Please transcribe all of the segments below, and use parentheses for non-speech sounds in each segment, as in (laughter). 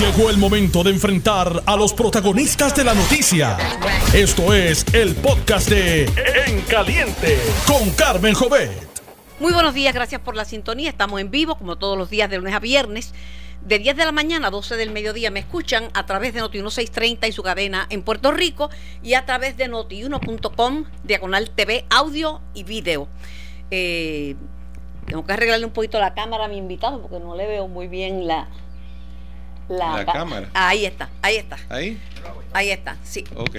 Llegó el momento de enfrentar a los protagonistas de la noticia. Esto es el podcast de En Caliente con Carmen Jovet. Muy buenos días, gracias por la sintonía. Estamos en vivo como todos los días de lunes a viernes. De 10 de la mañana a 12 del mediodía me escuchan a través de Noti 1630 y su cadena en Puerto Rico y a través de noti1.com, diagonal TV, audio y video. Eh, tengo que arreglarle un poquito la cámara a mi invitado porque no le veo muy bien la, la, cámara. Ahí está, ahí está. ¿Ahí? Ahí está, sí. Ok.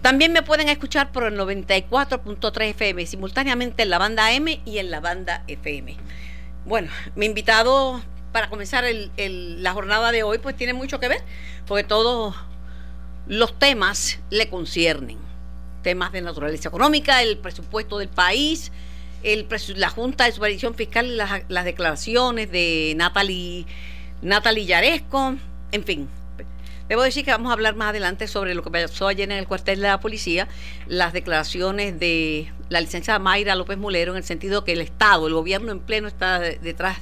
También me pueden escuchar por el 94.3 FM, simultáneamente en la banda M y en la banda FM. Bueno, mi invitado para comenzar la jornada de hoy, pues tiene mucho que ver, porque todos los temas le conciernen. Temas de naturaleza económica, el presupuesto del país, el, la Junta de Supervisión Fiscal las, las declaraciones de Natalie Natalie Yaresco, en fin. Debo decir que vamos a hablar más adelante sobre lo que pasó ayer en el cuartel de la policía, las declaraciones de la licenciada Mayra López Mulero en el sentido que el Estado, el gobierno en pleno está detrás,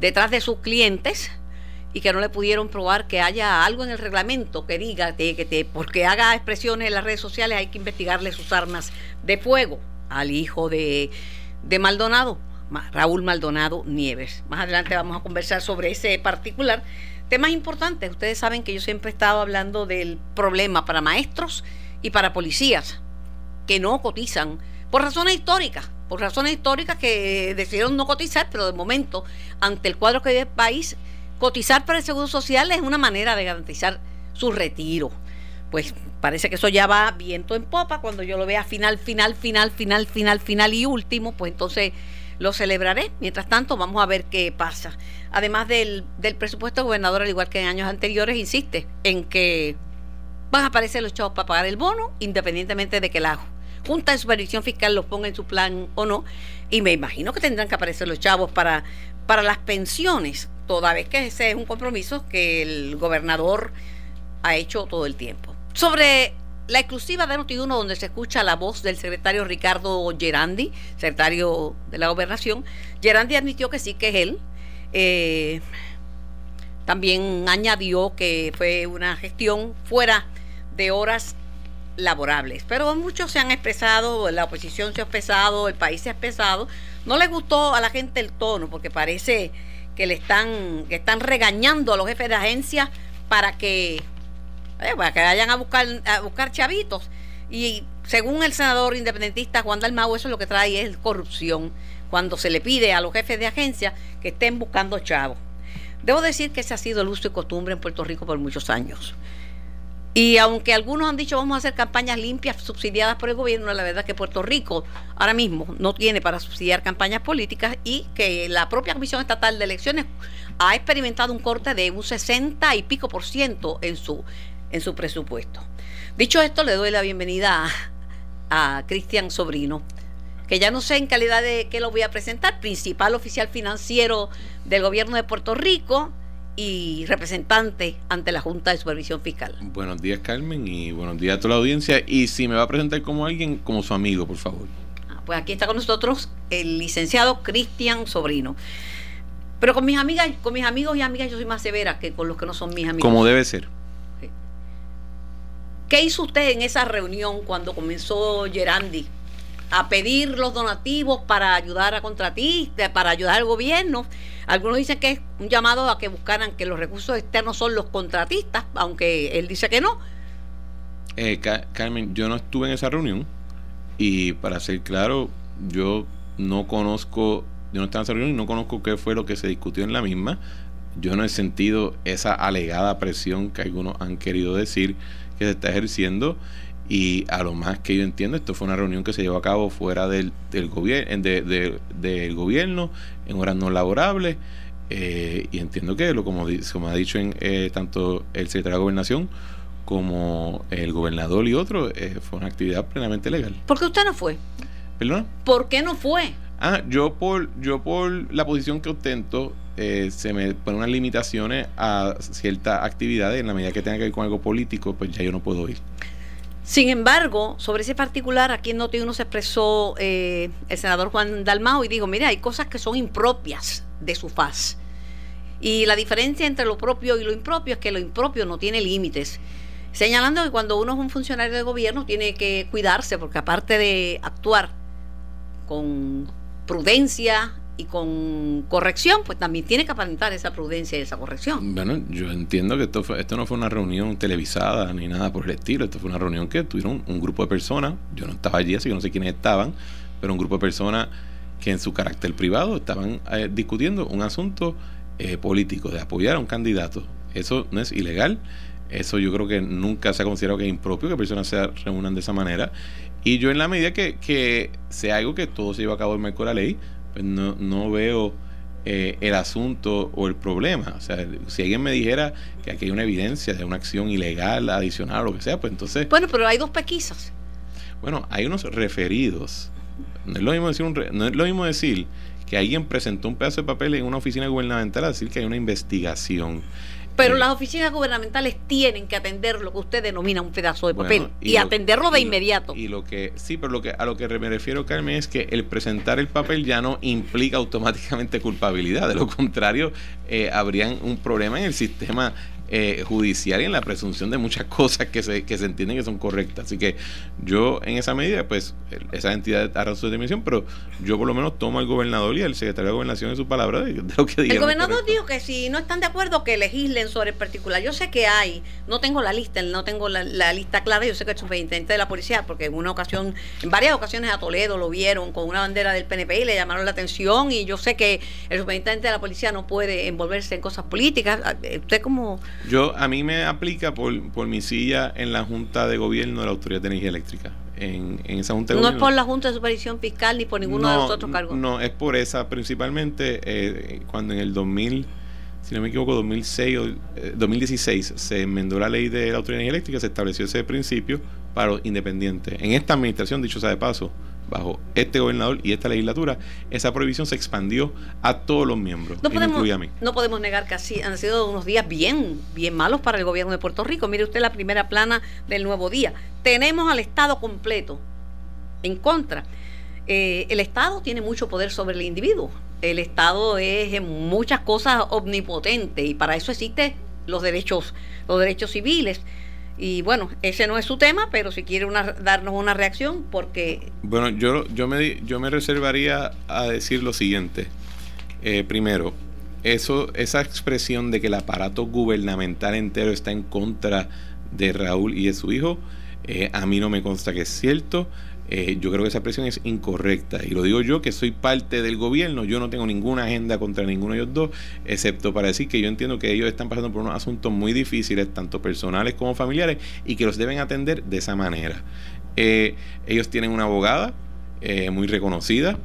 detrás de sus clientes y que no le pudieron probar que haya algo en el reglamento que diga que, que porque haga expresiones en las redes sociales hay que investigarle sus armas de fuego al hijo de Maldonado. Raúl Maldonado Nieves. Más adelante vamos a conversar sobre ese particular. Temas importantes. Ustedes saben que yo siempre he estado hablando del problema para maestros y para policías que no cotizan por razones históricas, por razones históricas que decidieron no cotizar, pero de momento, ante el cuadro que vive el país, cotizar para el Seguro Social es una manera de garantizar su retiro. Pues parece que eso ya va viento en popa. Cuando yo lo vea final, final, final, final, final, final y último, pues entonces lo celebraré. Mientras tanto, vamos a ver qué pasa. Además del, presupuesto, gobernador, al igual que en años anteriores, insiste en que van a aparecer los chavos para pagar el bono, independientemente de que la Junta de Supervisión Fiscal los ponga en su plan o no. Y me imagino que tendrán que aparecer los chavos para, para las pensiones, toda vez que ese es un compromiso que el gobernador ha hecho todo el tiempo. Sobre la exclusiva de Noti1 donde se escucha la voz del secretario Ricardo Gerandi, secretario de la gobernación. Gerandi admitió que sí, que es él. Eh, también añadió que fue una gestión fuera de horas laborables. Pero muchos se han expresado, la oposición se ha expresado, el país se ha expresado. No le gustó a la gente el tono porque parece que le están, que están regañando a los jefes de agencia para que eh, para que vayan a buscar, a buscar chavitos. Y según el senador independentista Juan Dalmau, eso es lo que trae es corrupción, cuando se le pide a los jefes de agencia que estén buscando chavos. Debo decir que ese ha sido el uso y costumbre en Puerto Rico por muchos años. Y aunque algunos han dicho vamos a hacer campañas limpias subsidiadas por el gobierno, la verdad es que Puerto Rico ahora mismo no tiene para subsidiar campañas políticas y que la propia Comisión Estatal de Elecciones ha experimentado un corte de un 60 y pico por ciento en su en su presupuesto. Dicho esto, le doy la bienvenida a, Cristian Sobrino, que ya no sé en calidad de qué lo voy a presentar, principal oficial financiero del gobierno de Puerto Rico y representante ante la Junta de Supervisión Fiscal. Buenos días, Carmen, y buenos días a toda la audiencia. Y si me va a presentar como alguien, como su amigo, por favor. Ah, pues aquí está con nosotros el licenciado Cristian Sobrino. Pero con mis amigas, con mis amigos y amigas yo soy más severa que con los que no son mis amigos. Como debe ser. ¿Qué hizo usted en esa reunión cuando comenzó Gerandi a pedir los donativos para ayudar a contratistas, para ayudar al gobierno? Algunos dicen que es un llamado a que buscaran que los recursos externos son los contratistas, aunque él dice que no. Eh, Carmen, yo no estuve en esa reunión y para ser claro, yo no conozco, yo no estaba en esa reunión y no conozco qué fue lo que se discutió en la misma. Yo no he sentido esa alegada presión que algunos han querido decir que se está ejerciendo y a lo más que yo entiendo, esto fue una reunión que se llevó a cabo fuera del, del, gobierno del gobierno, en horas no laborables, eh, y entiendo que, lo como, como ha dicho en, eh, tanto el secretario de Gobernación como el gobernador y otros, eh, fue una actividad plenamente legal. ¿Por qué usted no fue? ¿Perdón? ¿Por qué no fue? Ah, yo por, yo por la posición que ostento, eh, se me ponen unas limitaciones a ciertas actividades en la medida que tenga que ver con algo político, pues ya yo no puedo ir. Sin embargo, sobre ese particular, aquí en Noti uno se expresó eh, el senador Juan Dalmao y dijo, mire, hay cosas que son impropias de su faz. Y la diferencia entre lo propio y lo impropio es que lo impropio no tiene límites. Señalando que cuando uno es un funcionario de gobierno tiene que cuidarse, porque aparte de actuar con prudencia y con corrección, pues también tiene que aparentar esa prudencia y esa corrección. Bueno, yo entiendo que esto, esto no fue una reunión televisada ni nada por el estilo, esto fue una reunión que tuvieron un grupo de personas, yo no estaba allí, así que no sé quiénes estaban, pero un grupo de personas que en su carácter privado estaban eh, discutiendo un asunto eh, político, de apoyar a un candidato. Eso no es ilegal, eso yo creo que nunca se ha considerado que es impropio que personas se reúnan de esa manera. Y yo en la medida que, que sea algo que todo se lleva a cabo en marco de la ley, pues no, no veo eh, el asunto o el problema. O sea, si alguien me dijera que aquí hay una evidencia de una acción ilegal, adicional o lo que sea, pues entonces... Bueno, pero hay dos pequisas. Bueno, hay unos referidos. No es lo mismo decir, no es lo mismo decir que alguien presentó un pedazo de papel en una oficina gubernamental a decir que hay una investigación. Pero las oficinas gubernamentales tienen que atender lo que usted denomina un pedazo de papel y, atenderlo de inmediato. Y lo que sí, pero lo que a lo que me refiero, Carmen, es que el presentar el papel ya no implica automáticamente culpabilidad. De lo contrario, eh, habrían un problema en el sistema eh, judicial y en la presunción de muchas (laughs) cosas que se, que se entienden que son correctas. Así que yo en esa medida, pues esa entidad hará su determinación, pero yo por lo menos tomo al gobernador y al secretario de gobernación en su palabra de, lo que digan. El gobernador dijo que si no están de acuerdo que legislen sobre el particular. Yo sé que hay, no tengo la lista, no tengo la, lista clara, yo sé que el superintendente de la policía, porque en una ocasión, en varias ocasiones a Toledo lo vieron con una bandera del PNP y le llamaron la atención y yo sé que el superintendente de la policía no puede envolverse en cosas políticas. Usted como yo, a mí me aplica por, por mi silla en la Junta de Gobierno de la Autoridad de Energía Eléctrica. En, en esa Junta de No es por la Junta de Supervisión Fiscal ni por ninguno de los otros cargos. No, es por esa principalmente eh, cuando en el 2000, si no me equivoco, 2006 o 2016 eh, se enmendó la ley de la Autoridad de Energía Eléctrica, se estableció ese principio para los independientes. En esta administración, dicho sea de paso, bajo este gobernador y esta legislatura, esa prohibición se expandió a todos los miembros, no podemos, a mí. No podemos negar que así han sido unos días bien, bien malos para el gobierno de Puerto Rico. Mire usted la primera plana del nuevo día. Tenemos al Estado completo en contra. Eh, el Estado tiene mucho poder sobre el individuo. El Estado es en muchas cosas omnipotente y para eso existen los derechos, los derechos civiles. Y bueno, ese no es su tema, pero si quiere una, darnos una reacción, porque... Bueno, yo, yo, me, yo me reservaría a decir lo siguiente. Eh, primero, eso, esa expresión de que el aparato gubernamental entero está en contra de Raúl y de su hijo, eh, a mí no me consta que es cierto. Eh, yo creo que esa presión es incorrecta. Y lo digo yo, que soy parte del gobierno. Yo no tengo ninguna agenda contra ninguno de ellos dos, excepto para decir que yo entiendo que ellos están pasando por unos asuntos muy difíciles, tanto personales como familiares, y que los deben atender de esa manera. Eh, ellos tienen una abogada eh, muy reconocida,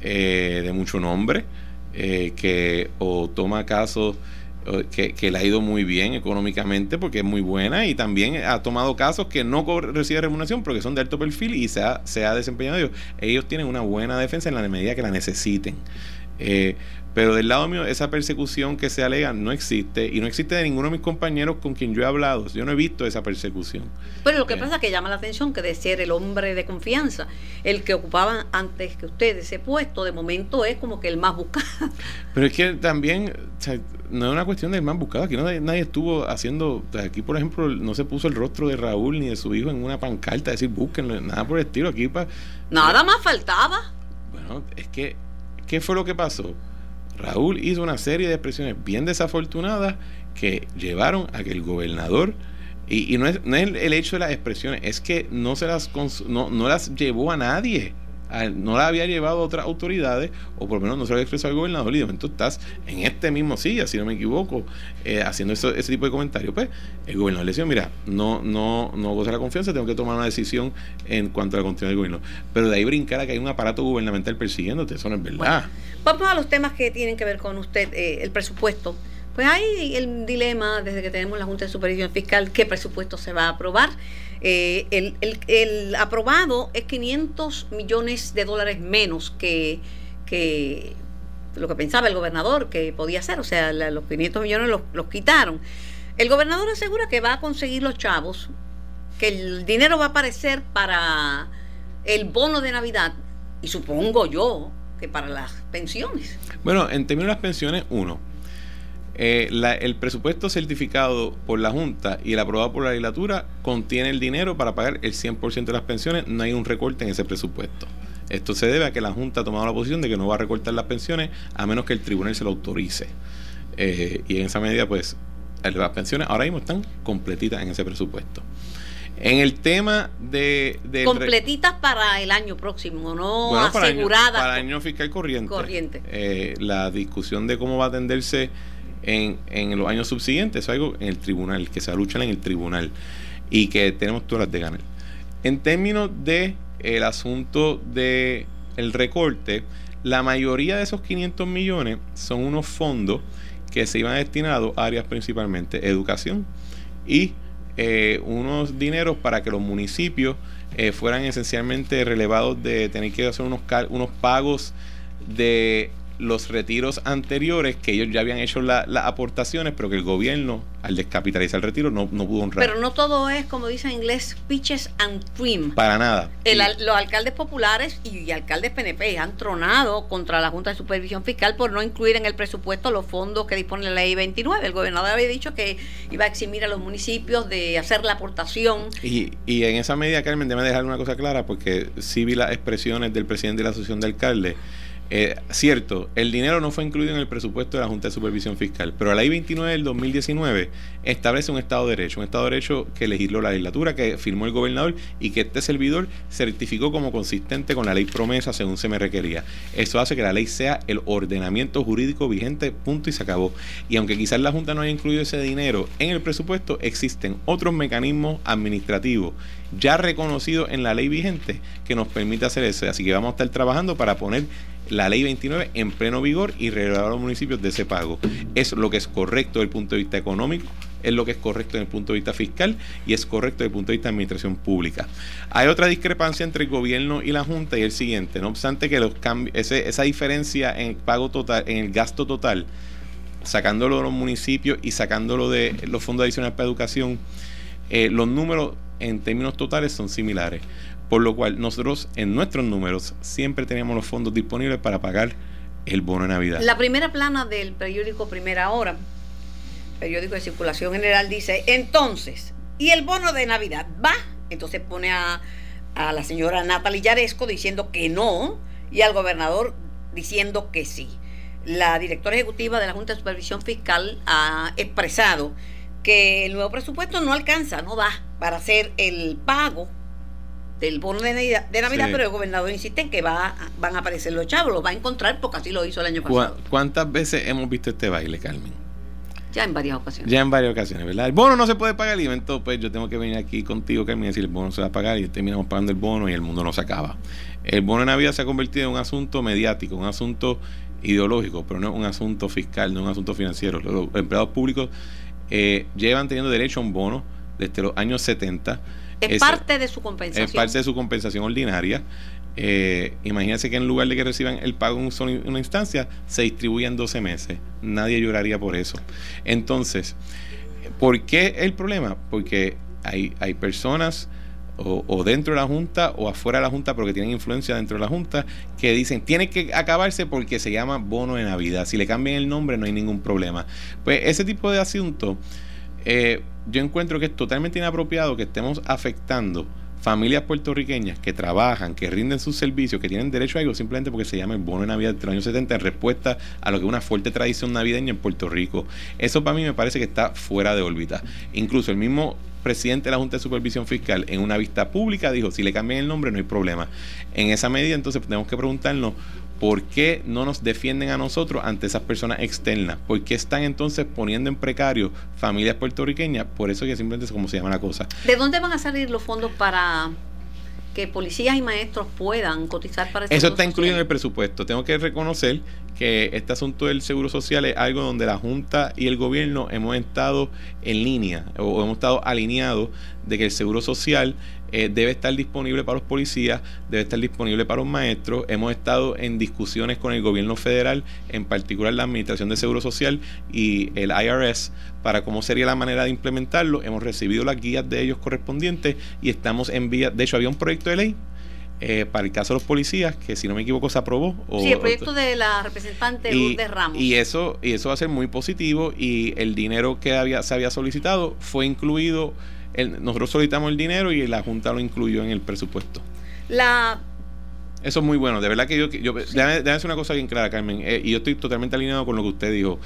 de mucho nombre, que o toma casos que, que, le ha ido muy bien económicamente porque es muy buena y también ha tomado casos que no recibe remuneración porque son de alto perfil y se ha, se ha desempeñado ellos. Ellos tienen una buena defensa en la medida que la necesiten. Eh, pero del lado mío, esa persecución que se alega no existe y no existe de ninguno de mis compañeros con quien yo he hablado. Yo no he visto esa persecución. Pero lo que eh. pasa es que llama la atención que de ser el hombre de confianza, el que ocupaba antes que usted ese puesto, de momento es como que el más buscado. (laughs) Pero es que también no es una cuestión del más buscado. Aquí no, nadie estuvo haciendo. Aquí, por ejemplo, no se puso el rostro de Raúl ni de su hijo en una pancarta, decir búsquenlo, nada por el estilo. Aquí para. Nada más faltaba. Bueno, es que. ¿Qué fue lo que pasó? Raúl hizo una serie de expresiones bien desafortunadas que llevaron a que el gobernador, y, no, es, el hecho de las expresiones, es que no, se las, no, no las llevó a nadie no la había llevado a otras autoridades, o por lo menos no se lo había expresado al gobernador, y de estás en este mismo silla, si no me equivoco, eh, haciendo ese tipo de comentarios, pues el gobernador le decía, mira, no, no, no goza la confianza, tengo que tomar una decisión en cuanto a la continuidad del gobierno. Pero de ahí brincar a que hay un aparato gubernamental persiguiéndote, eso no es verdad. vamos a los temas que tienen que ver con usted, eh, el presupuesto. Pues hay el dilema desde que tenemos la Junta de Supervisión Fiscal, qué presupuesto se va a aprobar. Eh, el, el, aprobado es 500 millones de dólares menos que, que lo que pensaba el gobernador que podía hacer, o sea, los 500 millones los, los quitaron. El gobernador asegura que va a conseguir los chavos, que el dinero va a aparecer para el bono de Navidad y supongo yo que para las pensiones. Bueno, en términos de las pensiones, uno, Eh, el presupuesto certificado por la Junta y el aprobado por la legislatura contiene el dinero para pagar el 100% de las pensiones. No hay un recorte en ese presupuesto. Esto se debe a que la Junta ha tomado la posición de que no va a recortar las pensiones a menos que el tribunal se lo autorice. Eh, y en esa medida, pues, las pensiones ahora mismo están completitas en ese presupuesto. En el tema de... Completitas para el año próximo, no aseguradas. Para el año, fiscal corriente. corriente. Eh, la discusión de cómo va a atenderse en, en los años subsiguientes es algo en el tribunal, que se lucha en el tribunal y que tenemos todas las de ganar. En términos de el asunto de recorte, la mayoría de esos 500 millones son unos fondos que se iban destinados a áreas principalmente educación y eh, unos dineros para que los municipios eh, fueran esencialmente relevados de tener que hacer unos, unos pagos de los retiros anteriores que ellos ya habían hecho las aportaciones, pero que el gobierno, al descapitalizar el retiro, no, no pudo honrar. Pero no todo es, como dice en inglés, pitches and cream. Para nada. los alcaldes populares y, alcaldes PNP han tronado contra la Junta de Supervisión Fiscal por no incluir en el presupuesto los fondos que dispone la ley 29. El gobernador había dicho que iba a eximir a los municipios de hacer la aportación. Y, y en esa medida, Carmen, déjame dejar una cosa clara, porque sí vi las expresiones del presidente de la Asociación de Alcaldes eh, cierto, el dinero no fue incluido en el presupuesto de la Junta de Supervisión Fiscal, pero la ley 29 del 2019 establece un Estado de Derecho, un Estado de Derecho que legisló la legislatura, que firmó el gobernador y que este servidor certificó como consistente con la ley promesa según se me requería. Eso hace que la ley sea el ordenamiento jurídico vigente, punto y se acabó. Y aunque quizás la Junta no haya incluido ese dinero en el presupuesto, existen otros mecanismos administrativos ya reconocidos en la ley vigente que nos permite hacer eso. Así que vamos a estar trabajando para poner la ley 29 en pleno vigor y relevar a los municipios de ese pago. Es lo que es correcto desde el punto de vista económico, es lo que es correcto desde el punto de vista fiscal y es correcto desde el punto de vista de administración pública. Hay otra discrepancia entre el gobierno y la Junta y el siguiente, no obstante que los esa diferencia en el pago total, en el gasto total, sacándolo de los municipios y sacándolo de los fondos adicionales para educación, eh, los números en términos totales son similares. Por lo cual nosotros en nuestros números siempre teníamos los fondos disponibles para pagar el bono de Navidad. La primera plana del periódico Primera Hora, periódico de circulación general, dice, entonces, ¿y el bono de Navidad va? Entonces pone a, a la señora Natalie Yaresco diciendo que no y al gobernador diciendo que sí. La directora ejecutiva de la Junta de Supervisión Fiscal ha expresado que el nuevo presupuesto no alcanza, no da para hacer el pago del bono de Navidad, de Navidad pero el gobernador insiste en que va, van a aparecer los chavos, los va a encontrar porque así lo hizo el año pasado. ¿Cuántas veces hemos visto este baile, Carmen? Ya en varias ocasiones. Ya en varias ocasiones, ¿verdad? El bono no se puede pagar y entonces pues yo tengo que venir aquí contigo, Carmen, y decir el bono se va a pagar y terminamos pagando el bono y el mundo no se acaba. El bono de Navidad se ha convertido en un asunto mediático, un asunto ideológico, pero no es un asunto fiscal, no es un asunto financiero. Los empleados públicos eh, llevan teniendo derecho a un bono desde los años 70 es parte de su compensación. Es parte de su compensación ordinaria. Eh, imagínense que en lugar de que reciban el pago en una instancia, se distribuyen 12 meses. Nadie lloraría por eso. Entonces, ¿por qué el problema? Porque hay, hay personas o, dentro de la Junta o afuera de la Junta, pero que tienen influencia dentro de la Junta, que dicen, tiene que acabarse porque se llama bono de Navidad. Si le cambian el nombre no hay ningún problema. Pues ese tipo de asunto eh, yo encuentro que es totalmente inapropiado que estemos afectando familias puertorriqueñas que trabajan, que rinden sus servicios, que tienen derecho a algo simplemente porque se llama el bono de Navidad de los años 70 en respuesta a lo que es una fuerte tradición navideña en Puerto Rico. Eso para mí me parece que está fuera de órbita. Incluso el mismo presidente de la Junta de Supervisión Fiscal en una vista pública dijo, si le cambian el nombre no hay problema. En esa medida entonces tenemos que preguntarnos ¿Por qué no nos defienden a nosotros ante esas personas externas? ¿Por qué están entonces poniendo en precario familias puertorriqueñas? Por eso que simplemente es como se llama la cosa. ¿De dónde van a salir los fondos para que policías y maestros puedan cotizar para Eso está incluido en el presupuesto. Tengo que reconocer que este asunto del seguro social es algo donde la Junta y el gobierno hemos estado en línea o hemos estado alineados de que el seguro social eh, debe estar disponible para los policías, debe estar disponible para los maestros. Hemos estado en discusiones con el gobierno federal, en particular la Administración de Seguro Social y el IRS, para cómo sería la manera de implementarlo. Hemos recibido las guías de ellos correspondientes y estamos en vía, de hecho había un proyecto de ley eh, para el caso de los policías, que si no me equivoco se aprobó. sí, el proyecto de la representante Lourdes Ramos. Y eso, y eso va a ser muy positivo y el dinero que había, se había solicitado fue incluido, nosotros solicitamos el dinero y la Junta lo incluyó en el presupuesto. La eso es muy bueno. De verdad que yo... yo déjame, déjame, una cosa bien clara, Carmen. Eh, y yo estoy totalmente alineado con lo que usted dijo.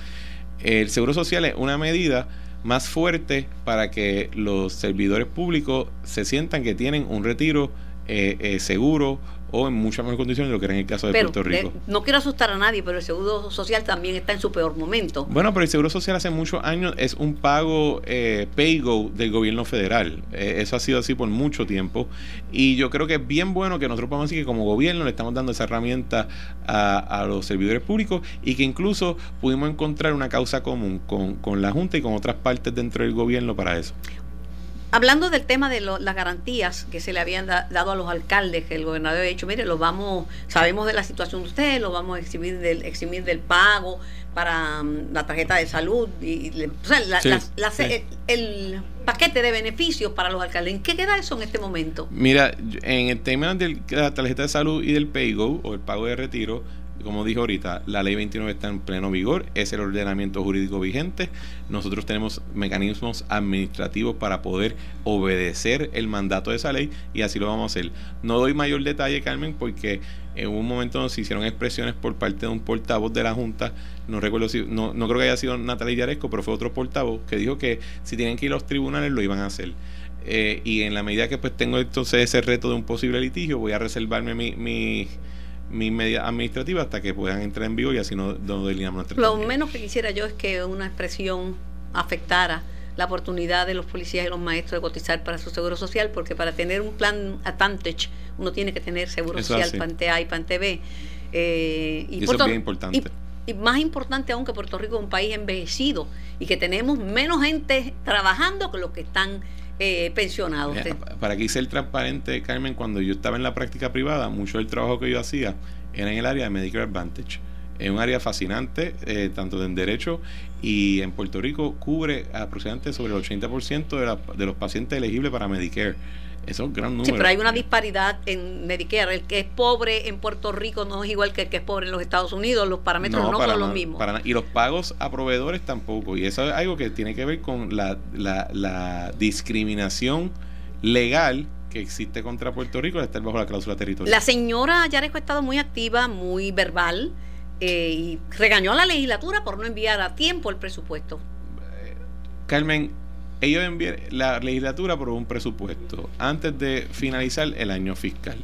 El Seguro Social es una medida más fuerte para que los servidores públicos se sientan que tienen un retiro eh, eh, seguro o en muchas mejores condiciones de lo que era en el caso de Puerto Rico. no quiero asustar a nadie, pero el Seguro Social también está en su peor momento. Bueno, pero el Seguro Social hace muchos años es un pago eh, pay-go del gobierno federal. Eh, eso ha sido así por mucho tiempo. Y yo creo que es bien bueno que nosotros podamos decir que como gobierno le estamos dando esa herramienta a, a los servidores públicos y que incluso pudimos encontrar una causa común con, con la Junta y con otras partes dentro del gobierno para eso. Hablando del tema de las garantías que se le habían dado a los alcaldes, que el gobernador había dicho, mire, lo vamos, sabemos de la situación de ustedes, lo vamos a eximir del, eximir del pago para mm, la tarjeta de salud, y, o sea, el, paquete de beneficios para los alcaldes. ¿En qué queda eso en este momento? Mira, en el tema de la tarjeta de salud y del PayGo, o el pago de retiro, como dijo ahorita, la ley 29 está en pleno vigor, es el ordenamiento jurídico vigente. Nosotros tenemos mecanismos administrativos para poder obedecer el mandato de esa ley y así lo vamos a hacer. No doy mayor detalle, Carmen, porque en un momento nos hicieron expresiones por parte de un portavoz de la Junta, no recuerdo si, no, no creo que haya sido Natalia Yaresco, pero fue otro portavoz que dijo que si tienen que ir a los tribunales lo iban a hacer. Eh, y en la medida que pues tengo entonces ese reto de un posible litigio, voy a reservarme mi media administrativa hasta que puedan entrar en vivo y así no, no delineamos nuestra Lo menos que quisiera yo es que una expresión afectara la oportunidad de los policías y los maestros de cotizar para su seguro social, porque para tener un plan Advantage uno tiene que tener seguro social, PANTE A y PANTE B. Eh, y, eso es bien importante. Y, más importante aún que Puerto Rico es un país envejecido y que tenemos menos gente trabajando que los que están eh, pensionados. Para que ser transparente, Carmen, cuando yo estaba en la práctica privada, mucho del trabajo que yo hacía era en el área de Medicare Advantage. Es un área fascinante, eh, tanto en derecho y en Puerto Rico cubre aproximadamente sobre el 80% de, la, de los pacientes elegibles para Medicare. Eso es un gran número. Sí, pero hay una disparidad en Medicare. El que es pobre en Puerto Rico no es igual que el que es pobre en los Estados Unidos. Los parámetros no, son los mismos. y los pagos a proveedores tampoco. Y eso es algo que tiene que ver con la, la, discriminación legal que existe contra Puerto Rico al estar bajo la cláusula territorial. La señora Yarejo ha estado muy activa, muy verbal, eh, y regañó a la legislatura por no enviar a tiempo el presupuesto. Carmen, ellos envían, la legislatura aprobó un presupuesto antes de finalizar el año fiscal.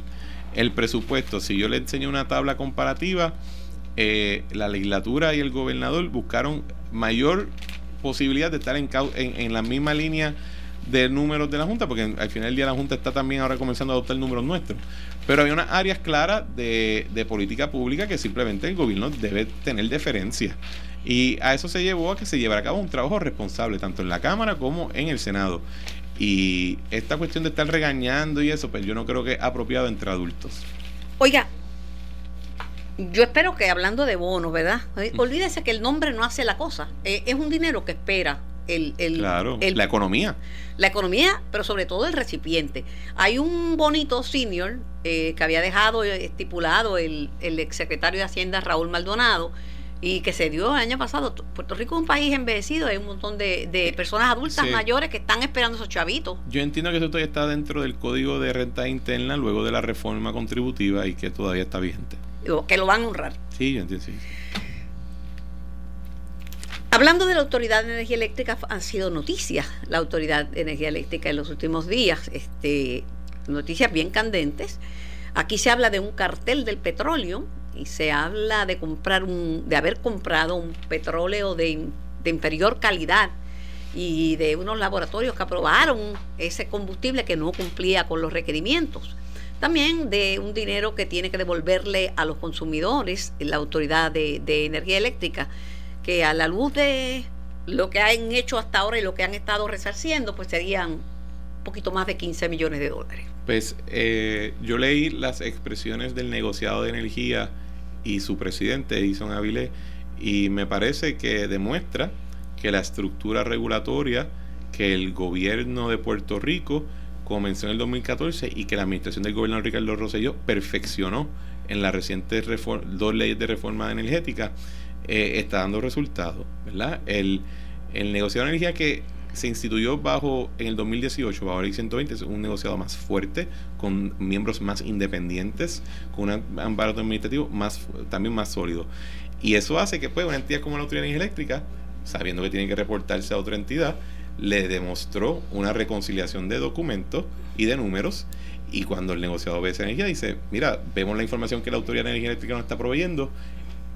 El presupuesto, si yo le enseño una tabla comparativa, eh, la legislatura y el gobernador buscaron mayor posibilidad de estar en, en, la misma línea de números de la Junta, porque al final del día la Junta está también ahora comenzando a adoptar números nuestros. Pero hay unas áreas claras de, de política pública que simplemente el gobierno debe tener deferencia. Y a eso se llevó a que se llevara a cabo un trabajo responsable, tanto en la Cámara como en el Senado. Y esta cuestión de estar regañando y eso, pues yo no creo que es apropiado entre adultos. Oiga, yo espero que hablando de bonos, ¿verdad? Olvídese que el nombre no hace la cosa. Eh, es un dinero que espera el, claro, la economía. La economía, pero sobre todo el recipiente. Hay un bonito senior eh, que había dejado estipulado el, el exsecretario de Hacienda Raúl Maldonado, y que se dio el año pasado. Puerto Rico es un país envejecido, hay un montón de, de personas adultas mayores que están esperando esos chavitos. Yo entiendo que eso todavía está dentro del código de renta interna luego de la reforma contributiva y que todavía está vigente. Que lo van a honrar. Sí, yo entiendo, sí. Hablando de la Autoridad de Energía Eléctrica, han sido noticias la Autoridad de Energía Eléctrica en los últimos días, este, noticias bien candentes. Aquí se habla de un cartel del petróleo y se habla de comprar un, de haber comprado un petróleo de, de inferior calidad y de unos laboratorios que aprobaron ese combustible que no cumplía con los requerimientos. También de un dinero que tiene que devolverle a los consumidores la Autoridad de, de, Energía Eléctrica, que a la luz de lo que han hecho hasta ahora y lo que han estado resarciendo, pues serían un poquito más de 15 millones de dólares. Pues eh, yo leí las expresiones del negociado de energía y su presidente, Edison Avilés, y me parece que demuestra que la estructura regulatoria que el gobierno de Puerto Rico comenzó en el 2014 y que la administración del gobernador Ricardo Rosselló perfeccionó en las recientes dos leyes de reforma energética, eh, está dando resultados, ¿verdad? El, el negociado de energía que se instituyó bajo en el 2018 bajo la ley 120 es un negociado más fuerte con miembros más independientes con un amparo administrativo más también más sólido. Y eso hace que pues una entidad como la autoridad de eléctrica sabiendo que tiene que reportarse a otra entidad le demostró una reconciliación de documentos y de números y cuando el negociado ve esa energía dice mira vemos la información que la autoridad de energía eléctrica nos está proveyendo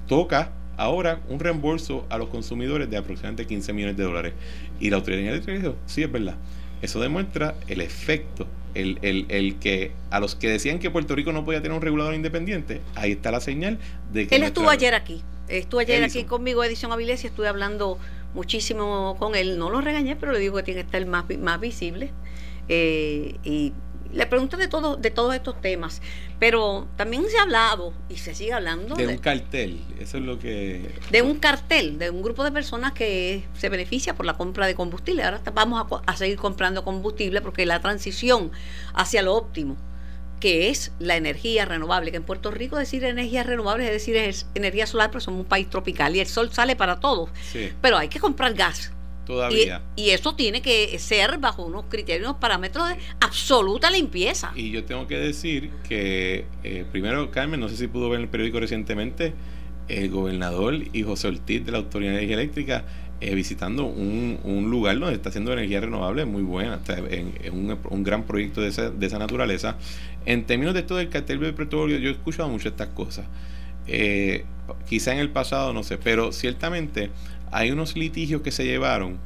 toca ahora un reembolso a los consumidores de aproximadamente 15 millones de dólares. Y la autoridad eléctrica dijo, sí, es verdad. Eso demuestra el efecto, el, el, el, que a los que decían que Puerto Rico no podía tener un regulador independiente, ahí está la señal de que... Él estuvo ayer aquí, estuvo ayer aquí conmigo, Edición Avilés, y estuve hablando muchísimo con él. No lo regañé, pero le digo que tiene que estar más, más visible. Eh, y le pregunto de, todo, de todos estos temas, pero también se ha hablado y se sigue hablando. De, un cartel, eso es lo que... De un cartel, de un grupo de personas que se beneficia por la compra de combustible. Ahora vamos a, seguir comprando combustible porque la transición hacia lo óptimo, que es la energía renovable, que en Puerto Rico decir energía renovable es decir es energía solar, pero somos un país tropical y el sol sale para todos. Pero hay que comprar gas todavía. Y, eso tiene que ser bajo unos criterios, unos parámetros de absoluta limpieza. Y yo tengo que decir que, eh, primero, Carmen, no sé si pudo ver en el periódico recientemente, el gobernador y José Ortiz de la Autoridad de Energía Eléctrica eh, visitando un, un, lugar donde está haciendo energía renovable muy buena, en, un, un, gran proyecto de esa, de esa naturaleza. En términos de esto del cartel de petróleo, yo he escuchado mucho estas cosas. Eh, quizá en el pasado, no sé, pero ciertamente hay unos litigios que se llevaron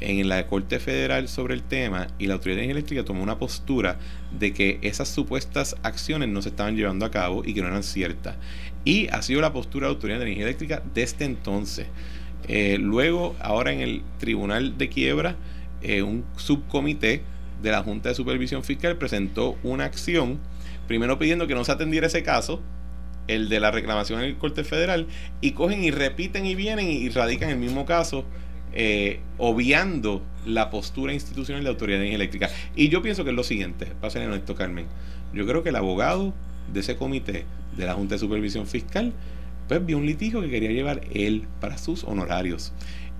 en la Corte Federal sobre el tema y la Autoridad de Energía Eléctrica tomó una postura de que esas supuestas acciones no se estaban llevando a cabo y que no eran ciertas. Y ha sido la postura de la Autoridad de Energía Eléctrica desde entonces. Eh, luego, ahora en el Tribunal de Quiebra, eh, un subcomité de la Junta de Supervisión Fiscal presentó una acción, primero pidiendo que no se atendiera ese caso, el de la reclamación en el Corte Federal, y cogen y repiten y vienen y radican el mismo caso, eh, obviando la postura institucional de la Autoridad Eléctrica. Y yo pienso que es lo siguiente, en esto, Carmen. Yo creo que el abogado de ese comité de la Junta de Supervisión Fiscal, pues vio un litigio que quería llevar él para sus honorarios.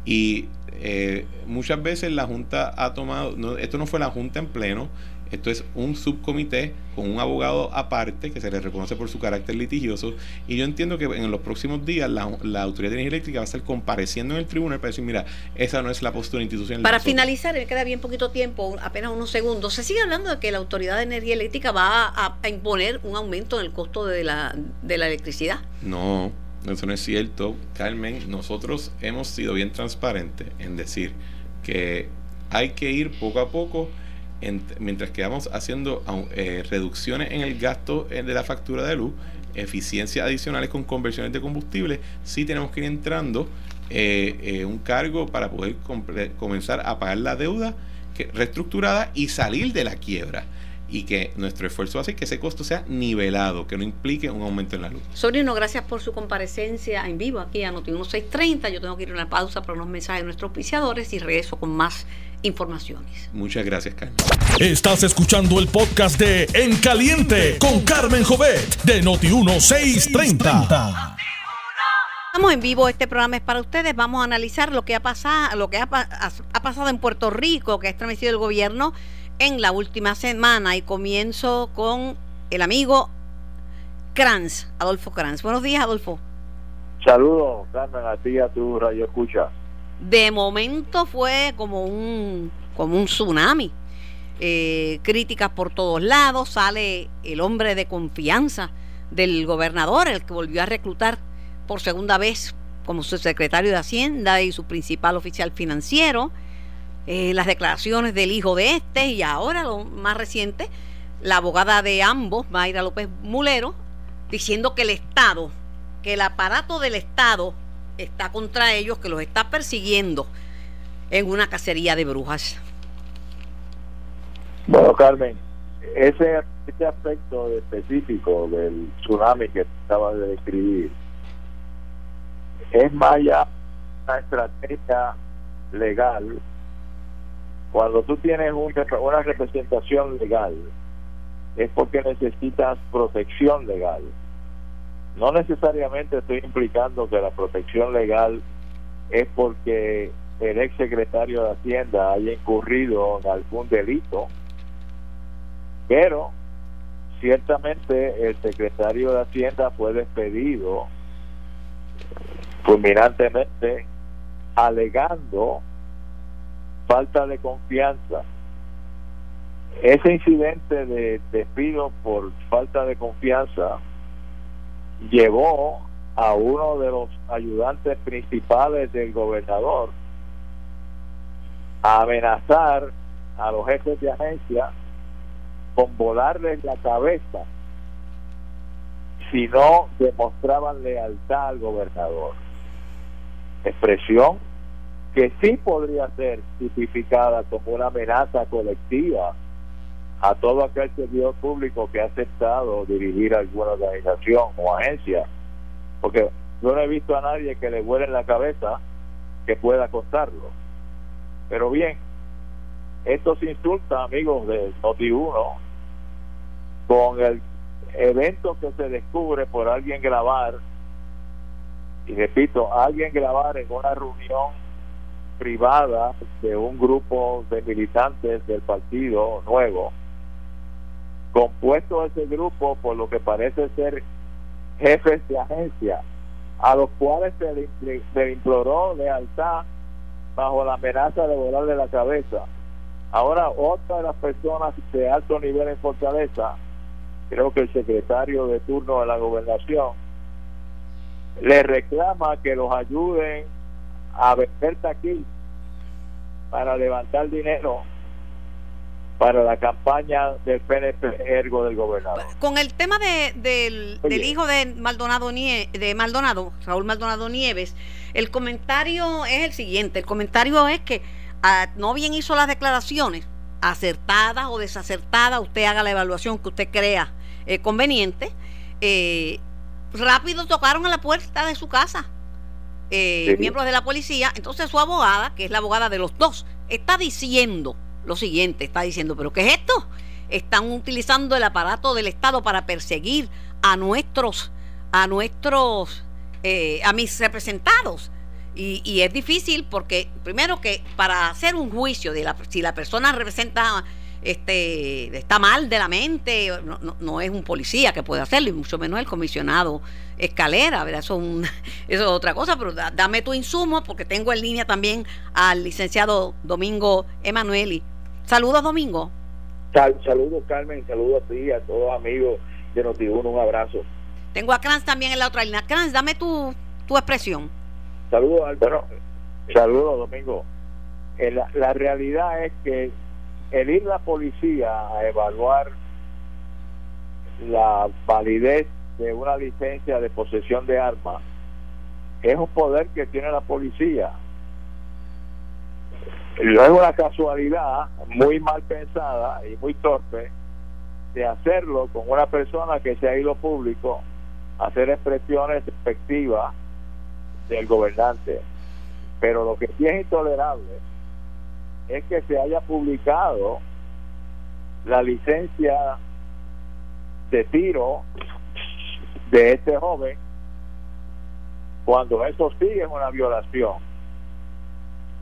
Y eh, muchas veces la Junta ha tomado, esto no fue la Junta en pleno, esto es un subcomité con un abogado aparte que se le reconoce por su carácter litigioso. Y yo entiendo que en los próximos días la, Autoridad de Energía Eléctrica va a estar compareciendo en el tribunal para decir, mira, esa no es la postura institucional. Para finalizar, me queda bien poquito tiempo, apenas unos segundos. Se sigue hablando de que la Autoridad de Energía Eléctrica va a, a imponer un aumento en el costo de la, de la electricidad. No, eso no es cierto. Carmen, nosotros hemos sido bien transparentes en decir que hay que ir poco a poco mientras que vamos haciendo eh, reducciones en el gasto eh, de la factura de luz, eficiencias adicionales con conversiones de combustible, sí tenemos que ir entrando eh, un cargo para poder comenzar a pagar la deuda reestructurada y salir de la quiebra y que nuestro esfuerzo hace que ese costo sea nivelado, que no implique un aumento en la luz. Sobrino, gracias por su comparecencia en vivo aquí a Noti 1630. Yo tengo que ir a una pausa para unos mensajes de nuestros auspiciadores y regreso con más informaciones. Muchas gracias, Carmen. Estás escuchando el podcast de En Caliente con Carmen Jovet de Noti 1630. Estamos en vivo, este programa es para ustedes. Vamos a analizar lo que ha pasado, lo que ha, ha pasado en Puerto Rico, que ha estremecido el gobierno en la última semana y comienzo con el amigo Kranz, Adolfo Kranz. Buenos días, Adolfo. Saludos, Carmen, a ti a tu radio escucha. De momento fue como un, como un tsunami. Eh, críticas por todos lados, sale el hombre de confianza del gobernador, el que volvió a reclutar por segunda vez como su secretario de Hacienda y su principal oficial financiero. Eh, las declaraciones del hijo de este y ahora lo más reciente, la abogada de ambos, Mayra López Mulero, diciendo que el Estado, que el aparato del Estado está contra ellos, que los está persiguiendo en una cacería de brujas. Bueno, Carmen, ese, ese aspecto específico del tsunami que estaba de describir es más una estrategia legal cuando tú tienes una representación legal, es porque necesitas protección legal. No necesariamente estoy implicando que la protección legal es porque el ex secretario de Hacienda haya incurrido en algún delito, pero ciertamente el secretario de Hacienda fue despedido fulminantemente alegando falta de confianza. Ese incidente de despido por falta de confianza llevó a uno de los ayudantes principales del gobernador a amenazar a los jefes de agencia con volarles la cabeza si no demostraban lealtad al gobernador. Expresión que sí podría ser tipificada como una amenaza colectiva a todo aquel servidor público que ha aceptado dirigir alguna organización o agencia. Porque yo no he visto a nadie que le vuele en la cabeza que pueda contarlo. Pero bien, esto se insulta, amigos de Noti1, con el evento que se descubre por alguien grabar, y repito, alguien grabar en una reunión privada de un grupo de militantes del partido nuevo, compuesto ese grupo por lo que parece ser jefes de agencia, a los cuales se le, imploró lealtad bajo la amenaza de volarle la cabeza. Ahora, otra de las personas de alto nivel en Fortaleza, creo que el secretario de turno de la gobernación, le reclama que los ayuden a vender aquí para levantar dinero para la campaña del PNP ergo del gobernador. Con el tema de, del, hijo de Maldonado, de Maldonado, Raúl Maldonado Nieves, el comentario es el siguiente, el comentario es que ah, no bien hizo las declaraciones, acertadas o desacertadas, usted haga la evaluación que usted crea eh, conveniente, eh, rápido tocaron a la puerta de su casa eh, miembros de la policía, entonces su abogada, que es la abogada de los dos, está diciendo lo siguiente, está diciendo, pero ¿qué es esto? Están utilizando el aparato del Estado para perseguir a nuestros, a nuestros, eh, a mis representados. Y, y, es difícil porque, primero que para hacer un juicio de la, si la persona representa este, está mal de la mente, no, no, es un policía que puede hacerlo, y mucho menos el comisionado Escalera, ¿verdad? Eso, es, (laughs) otra cosa, pero dame tu insumo porque tengo en línea también al licenciado Domingo Emanueli. Saludos, Domingo. saludos, Carmen, saludos a ti a todos los amigos de Notiuno, un abrazo. Tengo a Kranz también en la otra línea. Kranz, dame tu, tu expresión. Saludos, Álvaro. saludos, Domingo. Eh, la, la realidad es que el ir la policía a evaluar la validez de una licencia de posesión de armas es un poder que tiene la policía. No es una casualidad muy mal pensada y muy torpe de hacerlo con una persona que se ha ido público hacer expresiones efectivas del gobernante. Pero lo que sí es intolerable es que se haya publicado la licencia de tiro de este joven cuando eso sigue es una violación.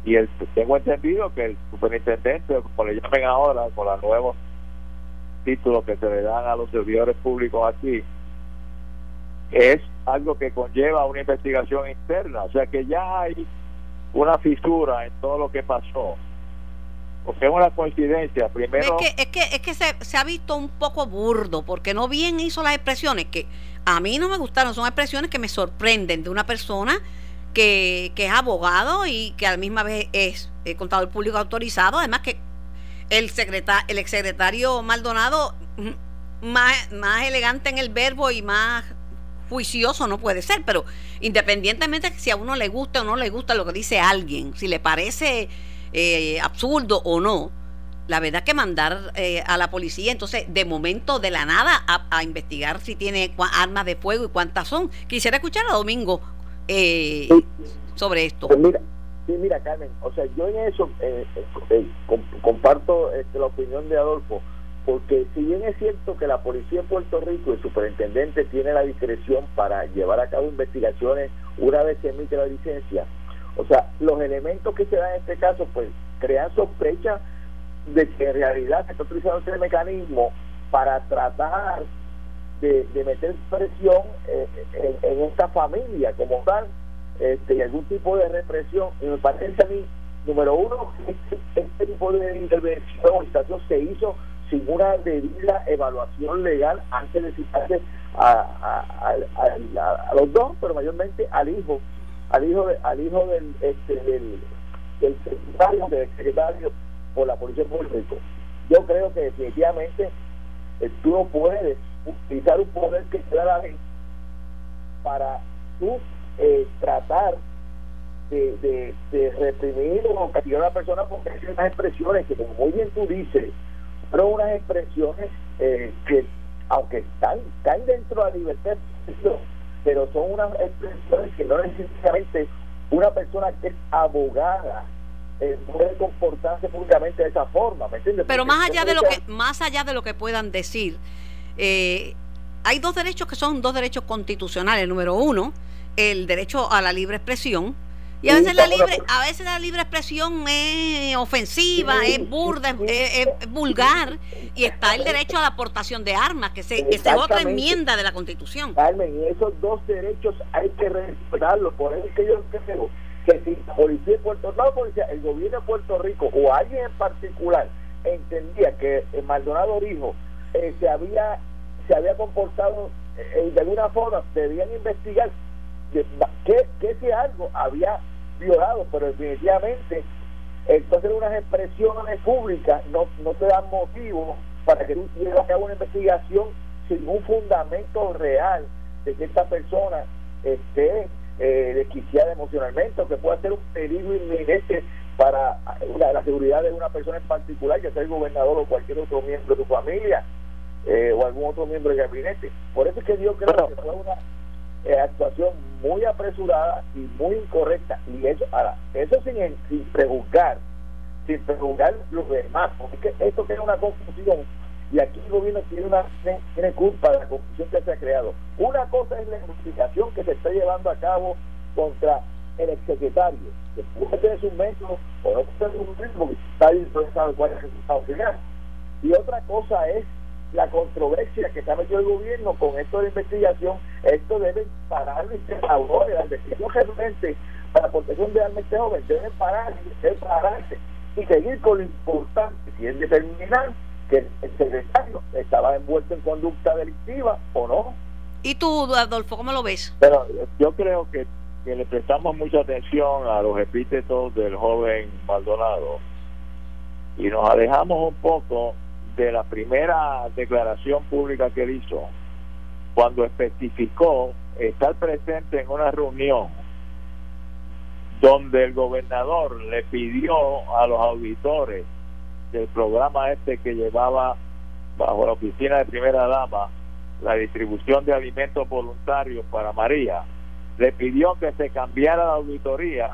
Y el, tengo entendido que el superintendente como le llamen ahora con los nuevos títulos que se le dan a los servidores públicos aquí es algo que conlleva una investigación interna. O sea que ya hay una fisura en todo lo que pasó porque es una coincidencia. Primero. Es que, es que, es que se, se, ha visto un poco burdo, porque no bien hizo las expresiones que a mí no me gustaron, son expresiones que me sorprenden de una persona que, que es abogado y que a la misma vez es eh, contador público autorizado, además que el secretario, el exsecretario Maldonado, mm, más, más elegante en el verbo y más juicioso no puede ser, pero independientemente de si a uno le gusta o no le gusta lo que dice alguien, si le parece eh, absurdo o no, la verdad que mandar eh, a la policía, entonces, de momento, de la nada, a, investigar si tiene armas de fuego y cuántas son. Quisiera escuchar a Domingo eh, sobre esto. Pues mira, Sí, mira, Carmen, o sea, yo en eso eh, eh, comparto este, la opinión de Adolfo, porque si bien es cierto que la policía de Puerto Rico, el superintendente, tiene la discreción para llevar a cabo investigaciones una vez se emite la licencia, o sea, los elementos que se dan en este caso, pues crean sospecha de que en realidad se está utilizando este mecanismo para tratar de, meter presión eh, en, esta familia como tal, este, y algún tipo de represión. Y me parece a mí, número uno, este, este tipo de intervención se hizo sin una debida evaluación legal antes de citarse a, a, los dos, pero mayormente al hijo, al hijo, al hijo del, este, del, secretario, del secretario por la Policía de Puerto Rico. Yo creo que definitivamente eh, tú no puedes utilizar un poder que te da para tú eh, tratar de, de, reprimir o castigar a una persona porque hay unas expresiones que, como muy bien tú dices, son unas expresiones eh, que, aunque están dentro de la libertad pero son unas expresiones que no necesariamente una persona que es abogada eh, puede comportarse públicamente de esa forma, ¿me entiendes? Pero más allá de lo que más allá de lo que puedan decir, eh, hay dos derechos que son dos derechos constitucionales. Número uno, el derecho a la libre expresión. Y a veces la libre, a veces la libre expresión es ofensiva, es burda, es, vulgar, y está el derecho a la aportación de armas, que, se, es otra enmienda de la Constitución. Carmen, esos dos derechos hay que respetarlos, por eso es que yo creo que si la policía de Puerto no policía, el gobierno de Puerto Rico o alguien en particular entendía que el Maldonado dijo eh, se había se había comportado eh, de alguna forma, debían investigar que, que ese algo había violado, pero definitivamente entonces unas expresiones públicas no, no te dan motivo para que tú lleves a cabo una investigación sin un fundamento real de que esta persona esté eh, desquiciada emocionalmente o que pueda ser un peligro inminente para la, seguridad de una persona en particular, ya sea el gobernador o cualquier otro miembro de tu familia eh, o algún otro miembro del gabinete. Por eso es que yo creo que fue una eh, actuación muy apresurada y muy incorrecta. Y eso, ahora, eso sin, sin prejuzgar, sin prejuzgar los demás, porque esto tiene una confusión y aquí el gobierno tiene una tiene culpa de la confusión que se ha creado. Una cosa es la investigación que se está llevando a cabo contra el exsecretario, que puede tener su método o no puede tener un método porque está interesado cuál es el resultado final. Y otra cosa es la controversia que se ha metido el gobierno con esto de investigación. Esto debe parar ahora la investigación realmente para la protección de armas este joven debe parar, debe pararse y seguir con lo importante, si es determinar que el secretario estaba envuelto en conducta delictiva o no. ¿Y tú, Adolfo, cómo lo ves? Pero yo creo que, que le prestamos mucha atención a los epítetos del joven Maldonado y nos alejamos un poco de la primera declaración pública que él hizo cuando especificó estar presente en una reunión donde el gobernador le pidió a los auditores del programa este que llevaba bajo la oficina de primera dama la distribución de alimentos voluntarios para María, le pidió que se cambiara la auditoría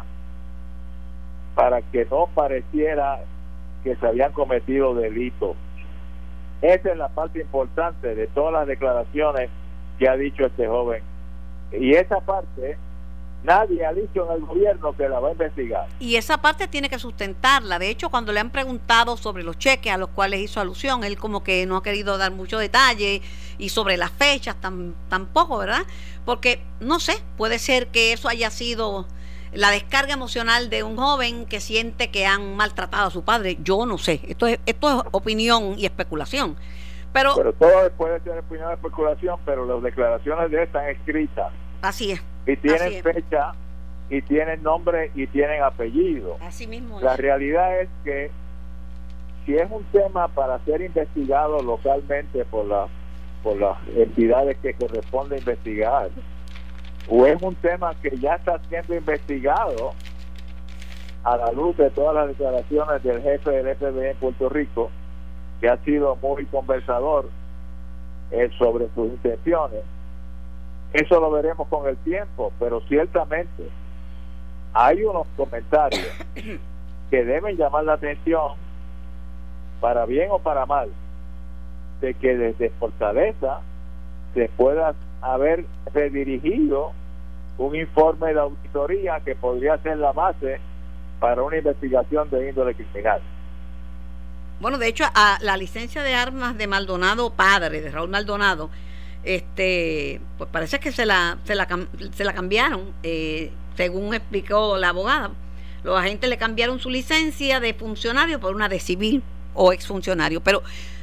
para que no pareciera que se habían cometido delitos. Esa es la parte importante de todas las declaraciones que ha dicho este joven. Y esa parte Nadie ha dicho en el gobierno que la va a investigar. Y esa parte tiene que sustentarla. De hecho, cuando le han preguntado sobre los cheques a los cuales hizo alusión, él como que no ha querido dar mucho detalle y sobre las fechas tampoco, ¿verdad? Porque, no sé, puede ser que eso haya sido la descarga emocional de un joven que siente que han maltratado a su padre. Yo no sé. Esto es, esto es opinión y especulación. Pero, pero todo puede ser opinión y especulación, pero las declaraciones de él están escritas. Así es y tienen fecha y tienen nombre y tienen apellido. Así mismo. La realidad es que si es un tema para ser investigado localmente por las por las entidades que corresponde investigar o es un tema que ya está siendo investigado a la luz de todas las declaraciones del jefe del FBI en Puerto Rico que ha sido muy conversador eh, sobre sus intenciones. Eso lo veremos con el tiempo, pero ciertamente hay unos comentarios (coughs) que deben llamar la atención, para bien o para mal, de que desde Fortaleza se pueda haber redirigido un informe de auditoría que podría ser la base para una investigación de índole criminal. Bueno, de hecho, a la licencia de armas de Maldonado padre, de Raúl Maldonado, este, pues parece que se la, se la, se la cambiaron, eh, según explicó la abogada. Los agentes le cambiaron su licencia de funcionario por una de civil o exfuncionario. Pero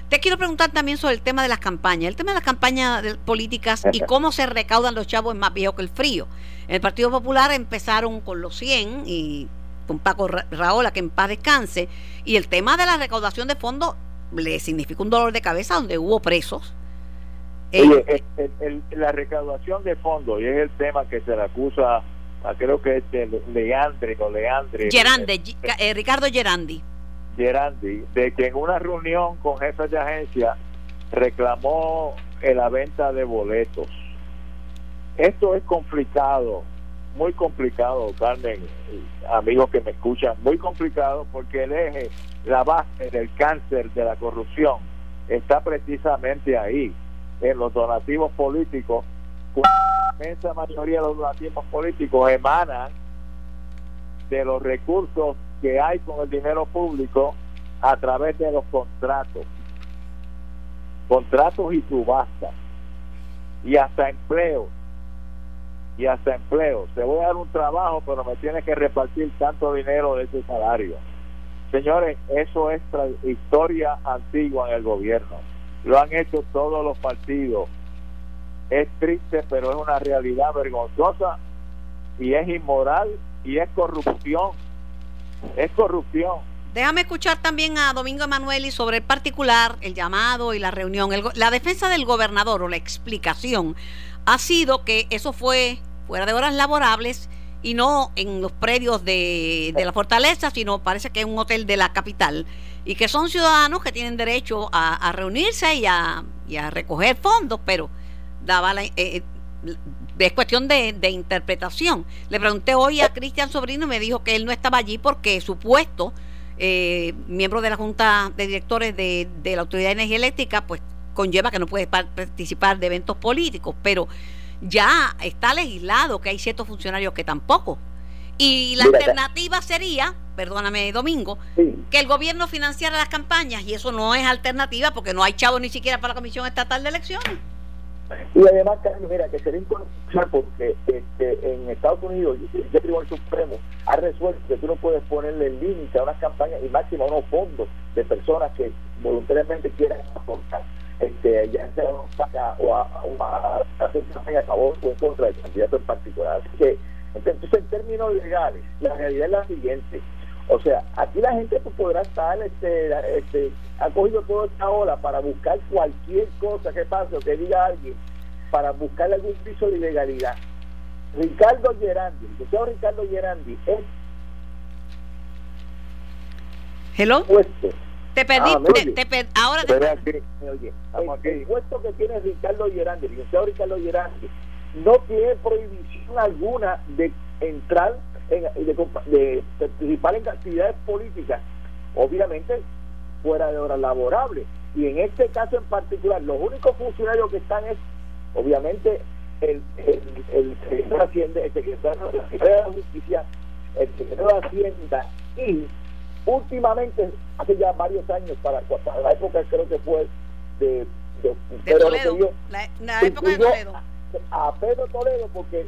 te quiero preguntar también sobre el tema de las campañas. El tema de las campañas políticas y cómo se recaudan los chavos es más viejo que el frío. En el Partido Popular empezaron con los 100 y con Paco Raola, que en paz descanse. Y el tema de la recaudación de fondos le significó un dolor de cabeza donde hubo presos. Eh, la recaudación de fondos, y es el tema que se le acusa, a, creo que es de Leandre o Leandre. Gerandi, eh, Ricardo Gerandi. Gerandi, de que en una reunión con jefes de agencia reclamó la venta de boletos. Esto es complicado, muy complicado, Carmen, amigos que me escuchan, muy complicado porque el eje, la base del cáncer de la corrupción está precisamente ahí, en los donativos políticos. La inmensa mayoría de los donativos políticos emanan de los recursos que hay con el dinero público a través de los contratos, contratos y subastas, y hasta empleo, y hasta empleo. Te voy a dar un trabajo, pero me tienes que repartir tanto dinero de ese salario. Señores, eso es historia antigua en el gobierno. Lo han hecho todos los partidos. Es triste, pero es una realidad vergonzosa y es inmoral y es corrupción es corrupción. Déjame escuchar también a Domingo Emanueli sobre el particular, el llamado y la reunión. la defensa del gobernador o la explicación ha sido que eso fue fuera de horas laborables y no en los predios de, la fortaleza, sino parece que es un hotel de la capital y que son ciudadanos que tienen derecho a, reunirse y a, recoger fondos, pero daba la, eh, es cuestión de, interpretación. Le pregunté hoy a Cristian Sobrino y me dijo que él no estaba allí porque su puesto, eh, miembro de la Junta de Directores de, la Autoridad de Energía Eléctrica, pues conlleva que no puede participar de eventos políticos, pero ya está legislado que hay ciertos funcionarios que tampoco. Y la alternativa sería, perdóname Domingo, que el gobierno financiara las campañas y eso no es alternativa porque no hay chavo ni siquiera para la Comisión Estatal de Elecciones. Y además, Carlos, mira, que sería porque este, en Estados Unidos el Tribunal Supremo ha resuelto que tú no puedes ponerle límite a unas campañas y máximo a unos fondos de personas que voluntariamente quieran aportar. Este, ya sea o a, a, hacer campaña a favor o en contra del candidato en particular. Así que, entonces, en términos legales, la realidad es la siguiente. O sea, aquí la gente pues, podrá estar, este, este, ha cogido toda esta ola para buscar cualquier cosa que pase o que diga alguien, para buscar algún piso de ilegalidad. Ricardo Gerandi, el licenciado Ricardo Gerandi es Hello. Puesto. Te perdí, ah, te, ahora te oye, el, puesto que tiene Ricardo Gerandi, el licenciado Ricardo Gerandi, no tiene prohibición alguna de entrar de, participar en actividades políticas, obviamente fuera de horas laborables. Y en este caso en particular, los únicos funcionarios que están es, obviamente, el, el, el secretario de Hacienda, el secretario de la Justicia, el secretario de Hacienda y últimamente, hace ya varios años, para, la época creo que fue de, de, Toledo, la, época de Toledo. A, a Pedro Toledo, porque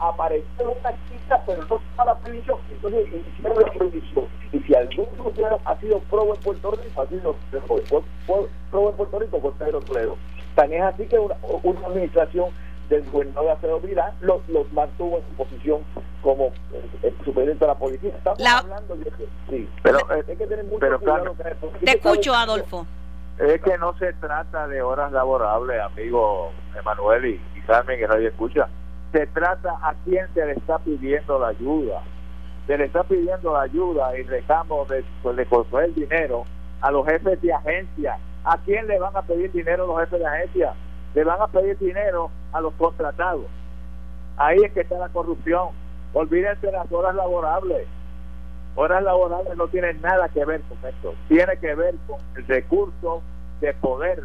apareció una chica, pero no estaba prohibición, entonces hicieron la prohibición. Y si algún funcionario ha sido probo en Puerto Rico, ha sido probo en Puerto Rico con Pedro Toledo. Tan es así que una, una administración del gobernador de Acevedo Vilán los, los mantuvo en su posición como eh, superior de la policía. Estamos hablando de que sí, pero eh, hay que tener mucho pero, cuidado. te escucho, Adolfo. Es que no se trata de horas laborables, amigo Emanuel y, y Carmen, que nadie escucha se trata a quién se le está pidiendo la ayuda. Se le está pidiendo la ayuda y recamo de, pues, de el dinero a los jefes de agencia. ¿A quién le van a pedir dinero los jefes de agencia? Le van a pedir dinero a los contratados. Ahí es que está la corrupción. olvídense de las horas laborables. Horas laborables no tienen nada que ver con esto. Tiene que ver con el recurso de poder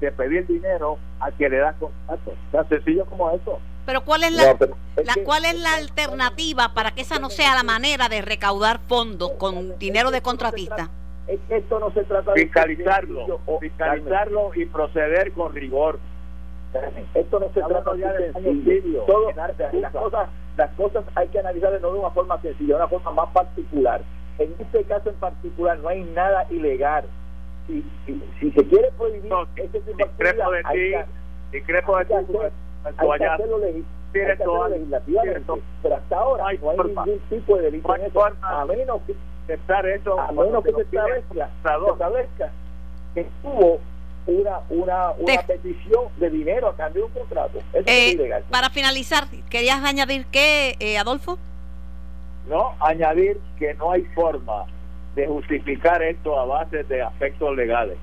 de pedir dinero a que le da contrato. Tan sencillo como eso. Pero ¿cuál es la, la cuál es la alternativa para que esa no sea la manera de recaudar fondos con dinero de contratista? Es que esto no se trata de fiscalizarlo, fiscalizarlo y proceder con rigor. Esto no se trata ya de sencillo. Todo, las cosas, las cosas hay que analizarlas no de una forma sencilla, de una forma más particular. En este caso en particular no hay nada ilegal. Si, si, si se quiere prohibir no, este tipo de actividad, de ti, discrepo de ti, hay que hacerlo, legislativamente, pero hasta ahora no hay, ningún tipo de delito en eso, a menos que eso, a menos que se establezca, se establezca que tuvo una, una, una petición de dinero a cambio de un contrato. Eso es Eh, ilegal. para finalizar, ¿querías añadir qué, eh, Adolfo? No, añadir que no hay forma de justificar esto a base de aspectos legales.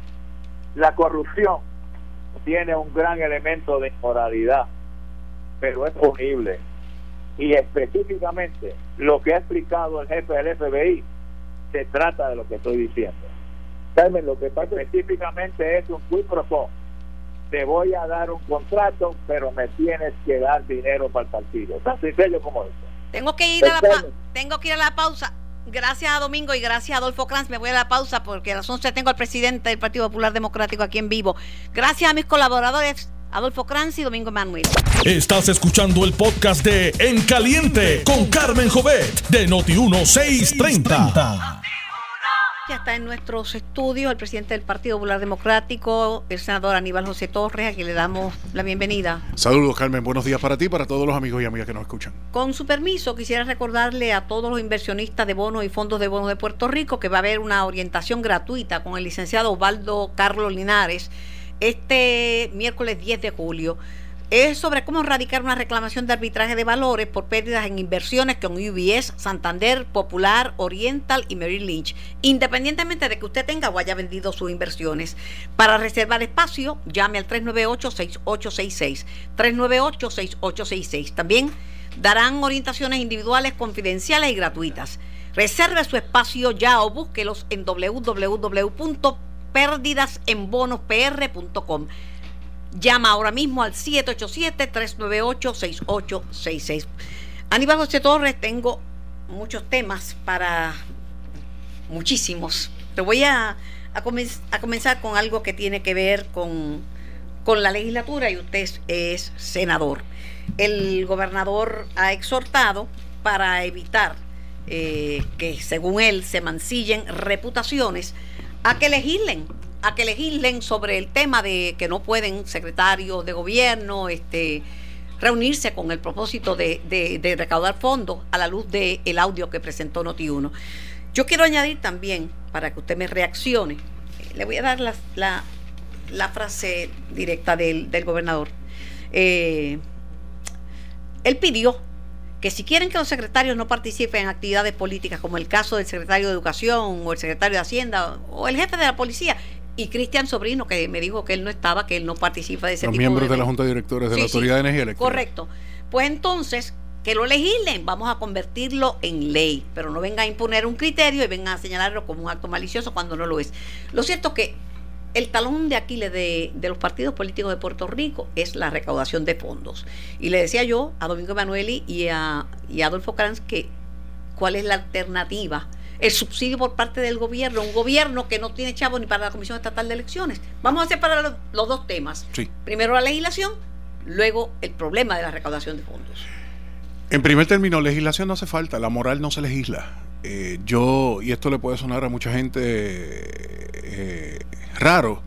La corrupción tiene un gran elemento de inmoralidad, pero es punible. Y específicamente lo que ha explicado el jefe del FBI se trata de lo que estoy diciendo. Carmen, lo que pasa específicamente es un quid pro quo. Te voy a dar un contrato, pero me tienes que dar dinero para el partido. Tan sencillo como eso. Tengo que ir a la tengo que ir a la pausa. Gracias a Domingo y gracias a Adolfo Kranz. Me voy a la pausa porque a las 11 tengo al presidente del Partido Popular Democrático aquí en vivo. Gracias a mis colaboradores Adolfo Kranz y Domingo Manuel. Estás escuchando el podcast de En Caliente con Carmen Jovet de Noti1630. Ya está en nuestros estudios el presidente del Partido Popular Democrático, el senador Aníbal José Torres, a quien le damos la bienvenida. Saludos, Carmen. Buenos días para ti y para todos los amigos y amigas que nos escuchan. Con su permiso, quisiera recordarle a todos los inversionistas de bonos y fondos de bonos de Puerto Rico que va a haber una orientación gratuita con el licenciado Osvaldo Carlos Linares este miércoles 10 de julio. Es sobre cómo erradicar una reclamación de arbitraje de valores por pérdidas en inversiones con UBS, Santander, Popular, Oriental y Merrill Lynch, independientemente de que usted tenga o haya vendido sus inversiones. Para reservar espacio, llame al 398-6866. 398-6866. También darán orientaciones individuales, confidenciales y gratuitas. Reserve su espacio ya o búsquelos en www.perdidasenbonospr.com. Llama ahora mismo al 787-398-6866. Aníbal José Torres, tengo muchos temas para muchísimos. Pero voy a, a, comen- a comenzar con algo que tiene que ver con, con la legislatura y usted es, es senador. El gobernador ha exhortado para evitar eh, que, según él, se mancillen reputaciones, a que legislen, a que legislen sobre el tema de que no pueden secretarios de gobierno este, reunirse con el propósito de, de- de recaudar fondos a la luz del audio que presentó Noti1. Yo quiero añadir también, para que usted me reaccione, le voy a dar la, frase directa del, del gobernador. Eh, él pidió que si quieren que los secretarios no participen en actividades políticas, como el caso del secretario de Educación o el secretario de Hacienda o el jefe de la policía, y Cristian Sobrino, que me dijo que él no estaba, que él no participa de ese Los tipo miembros de la. Junta de Directores de Sí, la sí, Autoridad de Energía Eléctrica. Correcto. Pues entonces, que lo legislen, vamos a convertirlo en ley, pero no vengan a imponer un criterio y vengan a señalarlo como un acto malicioso cuando no lo es. Lo cierto es que el talón de Aquiles de, de los partidos políticos de Puerto Rico es la recaudación de fondos. Y le decía yo a Domingo Emanueli y a, y a Adolfo Kranz que cuál es la alternativa. El subsidio por parte del gobierno, un gobierno que no tiene chavo ni para la Comisión Estatal de Elecciones. Vamos a separar los, los dos temas. Sí. Primero la legislación, luego el problema de la recaudación de fondos. En primer término, legislación no hace falta, la moral no se legisla. Eh, yo, y esto le puede sonar a mucha gente eh, raro,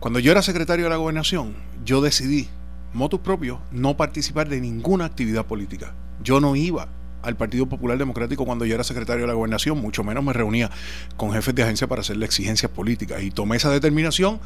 cuando yo era secretario de la gobernación, yo decidí, motus propio, no participar de ninguna actividad política. Yo no iba al Partido Popular Democrático cuando yo era secretario de la gobernación, mucho menos me reunía con jefes de agencia para hacerle exigencias políticas. Y tomé esa determinación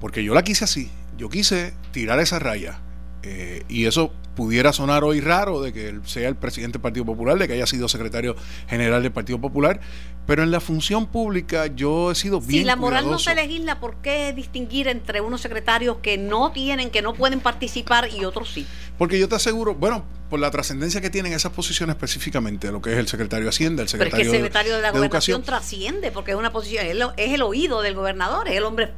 porque yo la quise así. Yo quise tirar esa raya. Eh, y eso pudiera sonar hoy raro de que él sea el presidente del Partido Popular, de que haya sido secretario general del Partido Popular, pero en la función pública yo he sido bien Si la moral no se legisla, ¿por qué distinguir entre unos secretarios que no tienen, que no pueden participar y otros sí? Porque yo te aseguro, bueno, por la trascendencia que tienen esas posiciones específicamente, lo que es el secretario de Hacienda, el Pero es secretario, que el secretario de la de gobernación Educación. trasciende, porque es una posición, es el oído del gobernador, es el hombre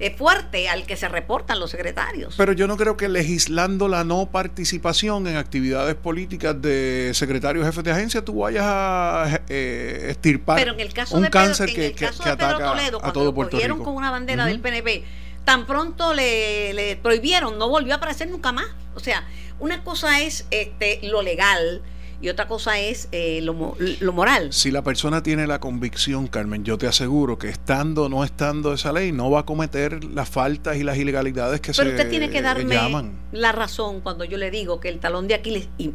eh, fuerte al que se reportan los secretarios. Pero yo no creo que legislando la no participación en actividades políticas de secretarios jefes de agencia tú vayas a eh, estirpar Pero en el caso un de Pedro, cáncer en que, el caso que de Pedro ataca Toledo, a cuando todo Puerto Rico. con una bandera del PNP, tan pronto le, le prohibieron, no volvió a aparecer nunca más. O sea, una cosa es este lo legal y otra cosa es eh, lo, lo moral. Si la persona tiene la convicción, Carmen, yo te aseguro que estando o no estando esa ley, no va a cometer las faltas y las ilegalidades que Pero se usted tiene que darme llaman. la razón cuando yo le digo que el talón de Aquiles y,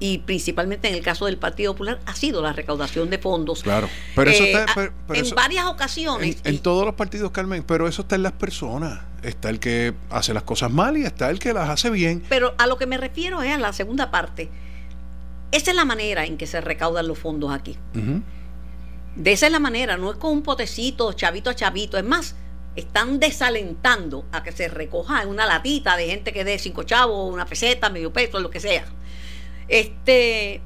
y principalmente en el caso del Partido Popular ha sido la recaudación de fondos. Claro. Pero eso Eh, está. pero- pero en eso- varias ocasiones. en todos los partidos, Carmen, pero eso está en las personas. Está el que hace las cosas mal y está el que las hace bien. Pero a lo que me refiero es a la segunda parte. Esa es la manera en que se recaudan los fondos aquí. De esa es la manera, no es con un potecito, chavito a chavito. Es más, están desalentando a que se recoja en una latita de gente que dé cinco chavos, una peseta, medio peso, lo que sea. Este.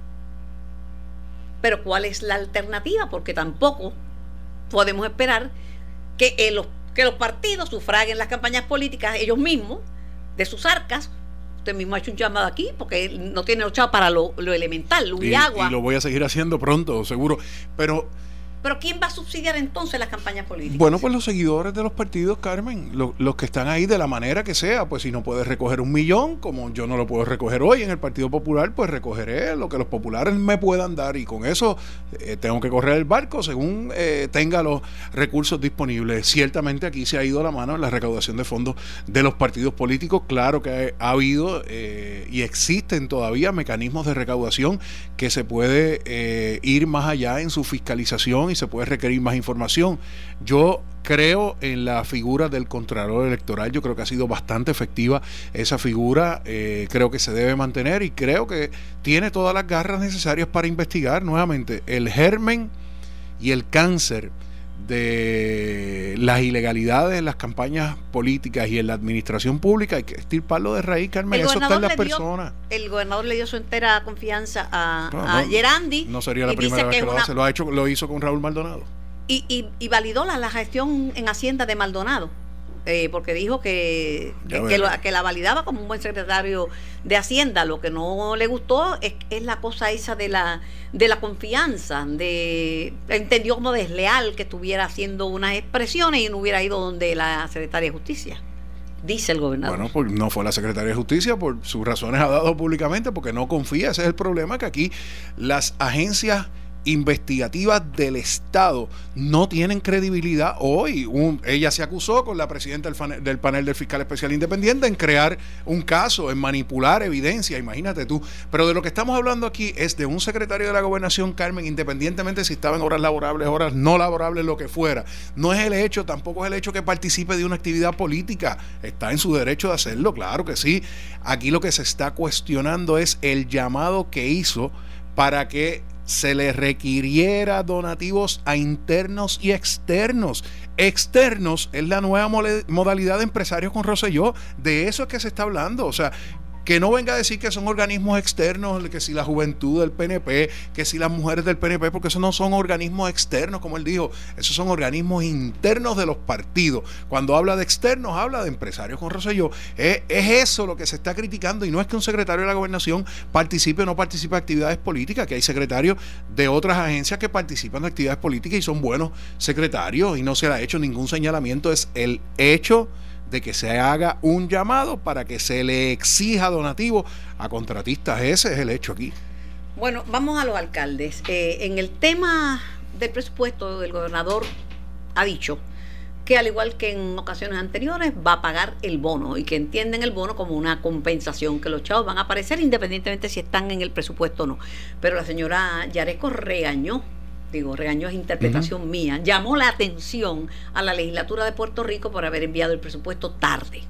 Pero ¿cuál es la alternativa? Porque tampoco podemos esperar que, eh, los, que los partidos sufraguen las campañas políticas ellos mismos, de sus arcas. Usted mismo ha hecho un llamado aquí porque no tiene chavos para lo, lo elemental, luz y, Y, agua. y lo voy a seguir haciendo pronto, seguro. Pero Pero ¿quién va a subsidiar entonces las campañas políticas? Bueno, pues los seguidores de los partidos, Carmen, lo- los que están ahí de la manera que sea, pues si no puedes recoger un millón, como yo no lo puedo recoger hoy en el Partido Popular, pues recogeré lo que los populares me puedan dar y con eso eh, tengo que correr el barco según eh, tenga los recursos disponibles. Ciertamente aquí se ha ido la mano en la recaudación de fondos de los partidos políticos, claro que ha habido eh, y existen todavía mecanismos de recaudación que se puede eh, ir más allá en su fiscalización y se puede requerir más información. Yo creo en la figura del Contralor Electoral, yo creo que ha sido bastante efectiva esa figura, eh, creo que se debe mantener y creo que tiene todas las garras necesarias para investigar nuevamente el germen y el cáncer de las ilegalidades en las campañas políticas y en la administración pública, hay que estirparlo de raíz, Carmen, El eso está en las dio- personas. El gobernador le dio su entera confianza a, No, a no, Gerandi. No sería la primera vez que lo una- hace, lo ha hecho, lo hizo con Raúl Maldonado. y, y, y validó la, la gestión en Hacienda de Maldonado. Eh, porque dijo que, que lo- que la validaba como un buen secretario de Hacienda. Lo que no le gustó es, es la cosa esa de la de la confianza, de entendió como desleal que estuviera haciendo unas expresiones y no hubiera ido donde la secretaria de Justicia. Dice el gobernador. Bueno, pues no fue la secretaria de Justicia, por sus razones ha dado públicamente, porque no confía. Ese es el problema, que aquí las agencias investigativas del Estado no tienen credibilidad hoy. Ella se acusó con la presidenta del, del panel del fiscal especial independiente en crear un caso, en manipular evidencia, imagínate tú. Pero de lo que estamos hablando aquí es de un secretario de la gobernación, Carmen, independientemente si estaba en horas laborables, horas no laborables, lo que fuera. No es el hecho, tampoco es el hecho que participe de una actividad política. Está en su derecho de hacerlo, claro que sí. Aquí lo que se está cuestionando es el llamado que hizo para que se le requiriera donativos a internos y externos. Externos es la nueva modalidad de empresarios con Rosselló. De eso es que se está hablando. O sea, que no venga a decir que son organismos externos, que si la juventud del PNP, que si las mujeres del PNP, porque esos no son organismos externos, como él dijo, esos son organismos internos de los partidos. Cuando habla de externos, habla de empresarios con Rosselló. Es, es eso lo que se está criticando y no es que un secretario de la gobernación participe o no participe de actividades políticas, que hay secretarios de otras agencias que participan de actividades políticas y son buenos secretarios y no se le ha hecho ningún señalamiento, es el hecho de que se haga un llamado para que se le exija donativo a contratistas. Ese es el hecho aquí. Bueno, vamos a los alcaldes. Eh, en el tema del presupuesto, el gobernador ha dicho que al igual que en ocasiones anteriores va a pagar el bono y que entienden el bono como una compensación, que los chavos van a aparecer independientemente si están en el presupuesto o no. Pero la señora Yareco regañó, digo, regañó es interpretación mía, llamó la atención a la legislatura de Puerto Rico por haber enviado el presupuesto tarde.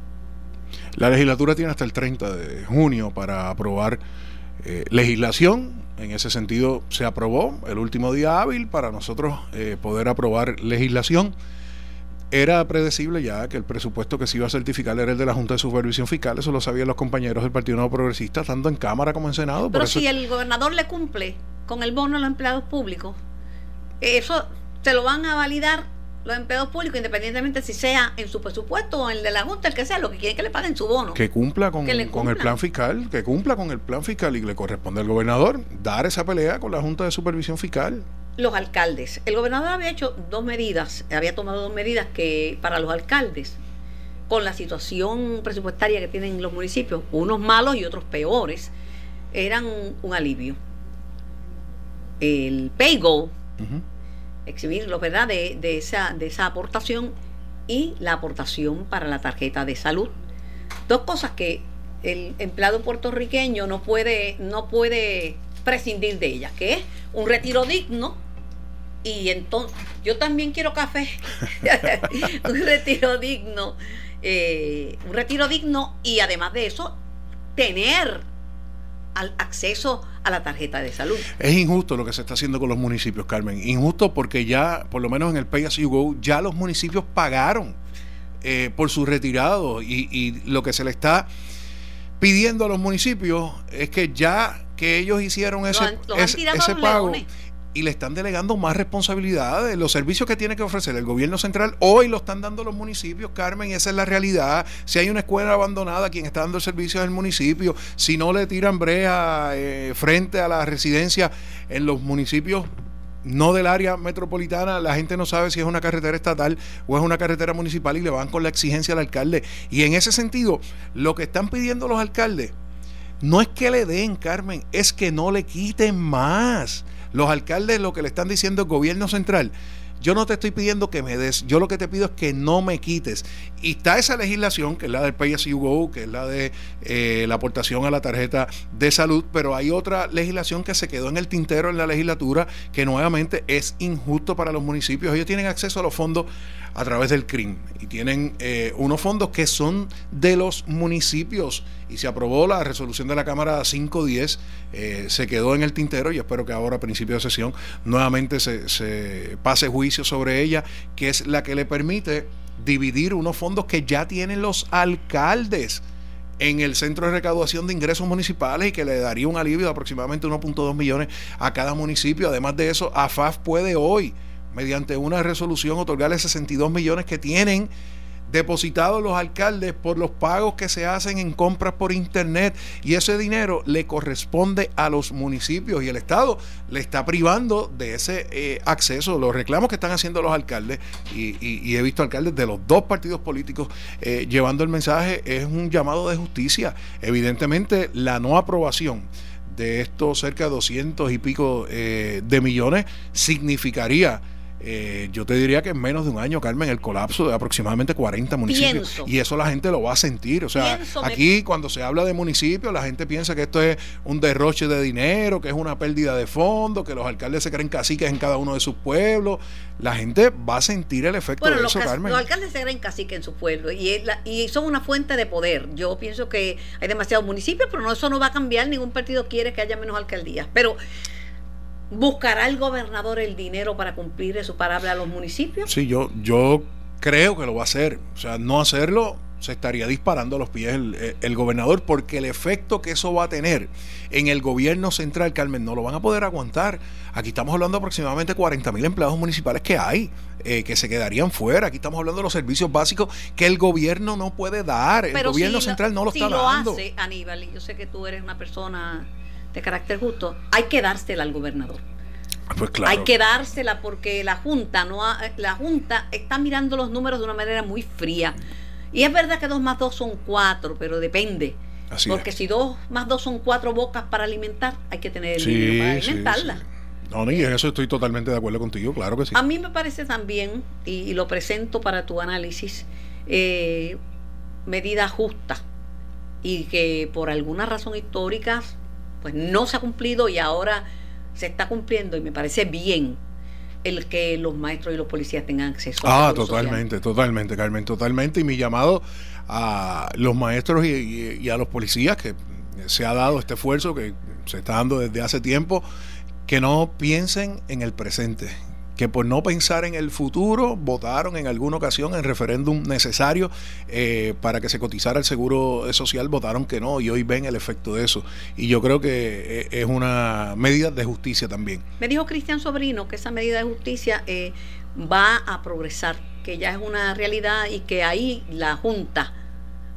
La legislatura tiene hasta el 30 de junio para aprobar eh, legislación. En ese sentido, se aprobó el último día hábil para nosotros eh, poder aprobar legislación. era predecible ya que el presupuesto que se iba a certificar era el de la Junta de Supervisión Fiscal, eso lo sabían los compañeros del Partido Nuevo Progresista, tanto en Cámara como en Senado. Pero si el gobernador le cumple con el bono a los empleados públicos, eso se lo van a validar los empleados públicos, independientemente si sea en su presupuesto o en el de la Junta, el que sea, lo que quieren que le paguen su bono. Que cumpla con, con el plan fiscal, que cumpla con el plan fiscal y le corresponde al gobernador dar esa pelea con la Junta de Supervisión Fiscal. Los alcaldes. El gobernador había hecho dos medidas, había tomado dos medidas que para los alcaldes, con la situación presupuestaria que tienen los municipios, unos malos y otros peores, eran un alivio. El pay go, exhibirlo, ¿verdad? De, de, esa, de esa aportación y la aportación para la tarjeta de salud. Dos cosas que el empleado puertorriqueño no puede, no puede prescindir de ellas, que es un retiro digno y entonces yo también quiero café, (laughs) (laughs) un retiro digno, eh, un retiro digno y además de eso tener al acceso a la tarjeta de salud. Es injusto lo que se está haciendo con los municipios, Carmen. Injusto porque ya, por lo menos en el Pay As You Go, ya los municipios pagaron eh, por su retirado y, y, lo que se le está pidiendo a los municipios es que ya que ellos hicieron ese, ese, pago y le están delegando más responsabilidades. Los servicios que tiene que ofrecer el gobierno central hoy lo están dando los municipios, Carmen, esa es la realidad. Si hay una escuela abandonada, quien está dando el servicio es el municipio. Si no le tiran brea eh, frente a la residencia en los municipios no del área metropolitana, la gente no sabe si es una carretera estatal o es una carretera municipal y le van con la exigencia al alcalde. Y en ese sentido, lo que están pidiendo los alcaldes no es que le den, Carmen, es que no le quiten más. Los alcaldes lo que le están diciendo al gobierno central, yo no te estoy pidiendo que me des, yo lo que te pido es que no me quites. Y está esa legislación, que es la del You Go, que es la de eh, la aportación a la tarjeta de salud, pero hay otra legislación que se quedó en el tintero en la legislatura, que nuevamente es injusto para los municipios. Ellos tienen acceso a los fondos a través del CRIM y tienen eh, unos fondos que son de los municipios y se aprobó la resolución de la Cámara 510, eh, se quedó en el tintero y espero que ahora a principio de sesión nuevamente se, se pase juicio sobre ella, que es la que le permite dividir unos fondos que ya tienen los alcaldes en el centro de recaudación de ingresos municipales y que le daría un alivio de aproximadamente 1.2 millones a cada municipio. Además de eso, AFAF puede hoy mediante una resolución otorgarle 62 millones que tienen depositados los alcaldes por los pagos que se hacen en compras por internet y ese dinero le corresponde a los municipios y el Estado le está privando de ese eh, acceso. Los reclamos que están haciendo los alcaldes y, he visto alcaldes de los dos partidos políticos eh, llevando el mensaje es un llamado de justicia. Evidentemente la no aprobación de estos cerca de 200 y pico eh, de millones significaría eh, yo te diría que en menos de un año, Carmen, el colapso de aproximadamente 40 municipios. Y eso la gente lo va a sentir. O sea, aquí cuando se habla de municipios, la gente piensa que esto es un derroche de dinero, que es una pérdida de fondos, que los alcaldes se creen caciques en cada uno de sus pueblos. La gente va a sentir el efecto de eso, Carmen. Los alcaldes se creen caciques en sus pueblos y, y son una fuente de poder. Yo pienso que hay demasiados municipios, pero no, eso no va a cambiar. Ningún partido quiere que haya menos alcaldías. Pero ¿Buscará el gobernador el dinero para cumplir su palabra a los municipios? Sí, yo, yo creo que lo va a hacer. O sea, no hacerlo se estaría disparando a los pies el, gobernador porque el efecto que eso va a tener en el gobierno central, Carmen, no lo van a poder aguantar. Aquí estamos hablando de aproximadamente 40 mil empleados municipales que hay, eh, que se quedarían fuera. Aquí estamos hablando de los servicios básicos que el gobierno no puede dar. El gobierno central no lo está dando. Hace, Aníbal, y yo sé que tú eres una persona de carácter justo, hay que dársela al gobernador. Pues claro. Hay que dársela porque la Junta no la Junta está mirando los números de una manera muy fría. Y es verdad que dos más dos son cuatro, pero depende. porque si dos más dos son cuatro bocas para alimentar, hay que tener el dinero para alimentarla. no, ni en eso estoy totalmente de acuerdo contigo, claro que sí. A mí me parece también, y, lo presento para tu análisis, eh, medida justa y que por alguna razón histórica pues no se ha cumplido y ahora se está cumpliendo y me parece bien el que los maestros y los policías tengan acceso a Ah, totalmente, totalmente, Carmen, totalmente. Y mi llamado a los maestros y, a los policías, que se ha dado este esfuerzo que se está dando desde hace tiempo, que no piensen en el presente, que por no pensar en el futuro votaron en alguna ocasión en referéndum necesario eh, para que se cotizara el seguro social, votaron que no y hoy ven el efecto de eso. Y yo creo que eh, es una medida de justicia también. Me dijo Cristian Sobrino que esa medida de justicia eh, va a progresar, que ya es una realidad y que ahí la Junta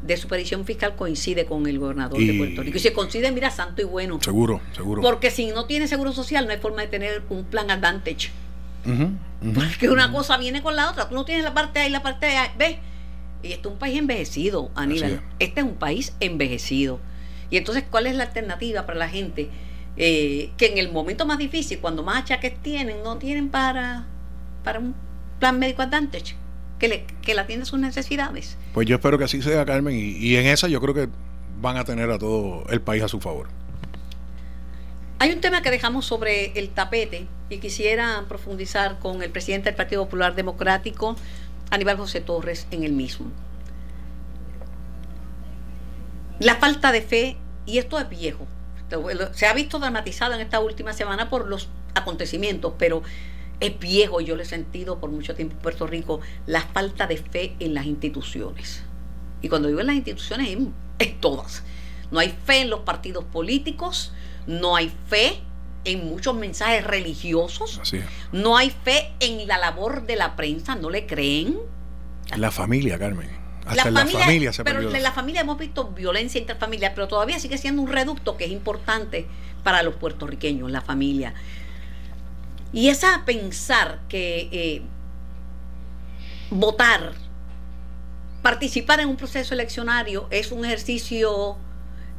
de supervisión fiscal coincide con el gobernador de Puerto Rico. Y se coincide, mira, santo y bueno. Seguro, seguro. Porque si no tiene seguro social, no hay forma de tener un plan advantage. Porque una cosa viene con la otra. Tú no tienes la parte A y la parte B. Y este es un país envejecido, Aníbal. Este es un país envejecido. Y entonces, ¿cuál es la alternativa para la gente eh, que en el momento más difícil, cuando más achaques tienen, no tienen para, para un plan médico advantage? Que, le, que la atienda sus necesidades. Pues yo espero que así sea, Carmen. Y, y en esa yo creo que van a tener a todo el país a su favor. Hay un tema que dejamos sobre el tapete y quisiera profundizar con el presidente del Partido Popular Democrático, Aníbal José Torres, en el mismo. La falta de fe, y esto es viejo, se ha visto dramatizado en esta última semana por los acontecimientos, pero es viejo yo lo he sentido por mucho tiempo en Puerto Rico, la falta de fe en las instituciones. Y cuando digo en las instituciones, es, todas. No hay fe en los partidos políticos, no hay fe en muchos mensajes religiosos, no hay fe en la labor de la prensa, no le creen. La familia, Carmen. Hasta la familia, se Pero en la familia hemos visto violencia interfamiliar, pero todavía sigue siendo un reducto que es importante para los puertorriqueños, la familia. Y esa pensar que eh, votar, participar en un proceso eleccionario es un ejercicio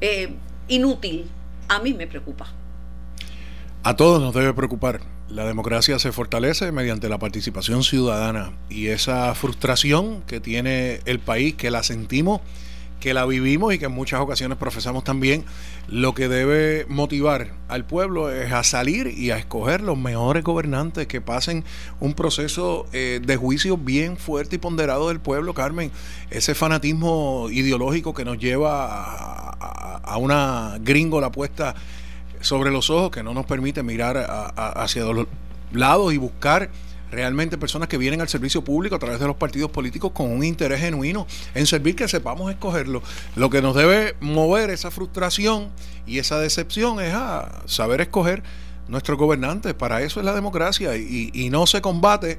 eh, inútil, a mí me preocupa. A todos nos debe preocupar. La democracia se fortalece mediante la participación ciudadana y esa frustración que tiene el país, que la sentimos, que la vivimos y que en muchas ocasiones profesamos también, lo que debe motivar al pueblo es a salir y a escoger los mejores gobernantes que pasen un proceso eh, de juicio bien fuerte y ponderado del pueblo, Carmen. Ese fanatismo ideológico que nos lleva a, a una gringola puesta sobre los ojos que no nos permite mirar hacia los lados y buscar realmente personas que vienen al servicio público a través de los partidos políticos con un interés genuino en servir que sepamos escogerlo. Lo que nos debe mover esa frustración y esa decepción es a saber escoger nuestros gobernantes. Para eso es la democracia y, y no se combate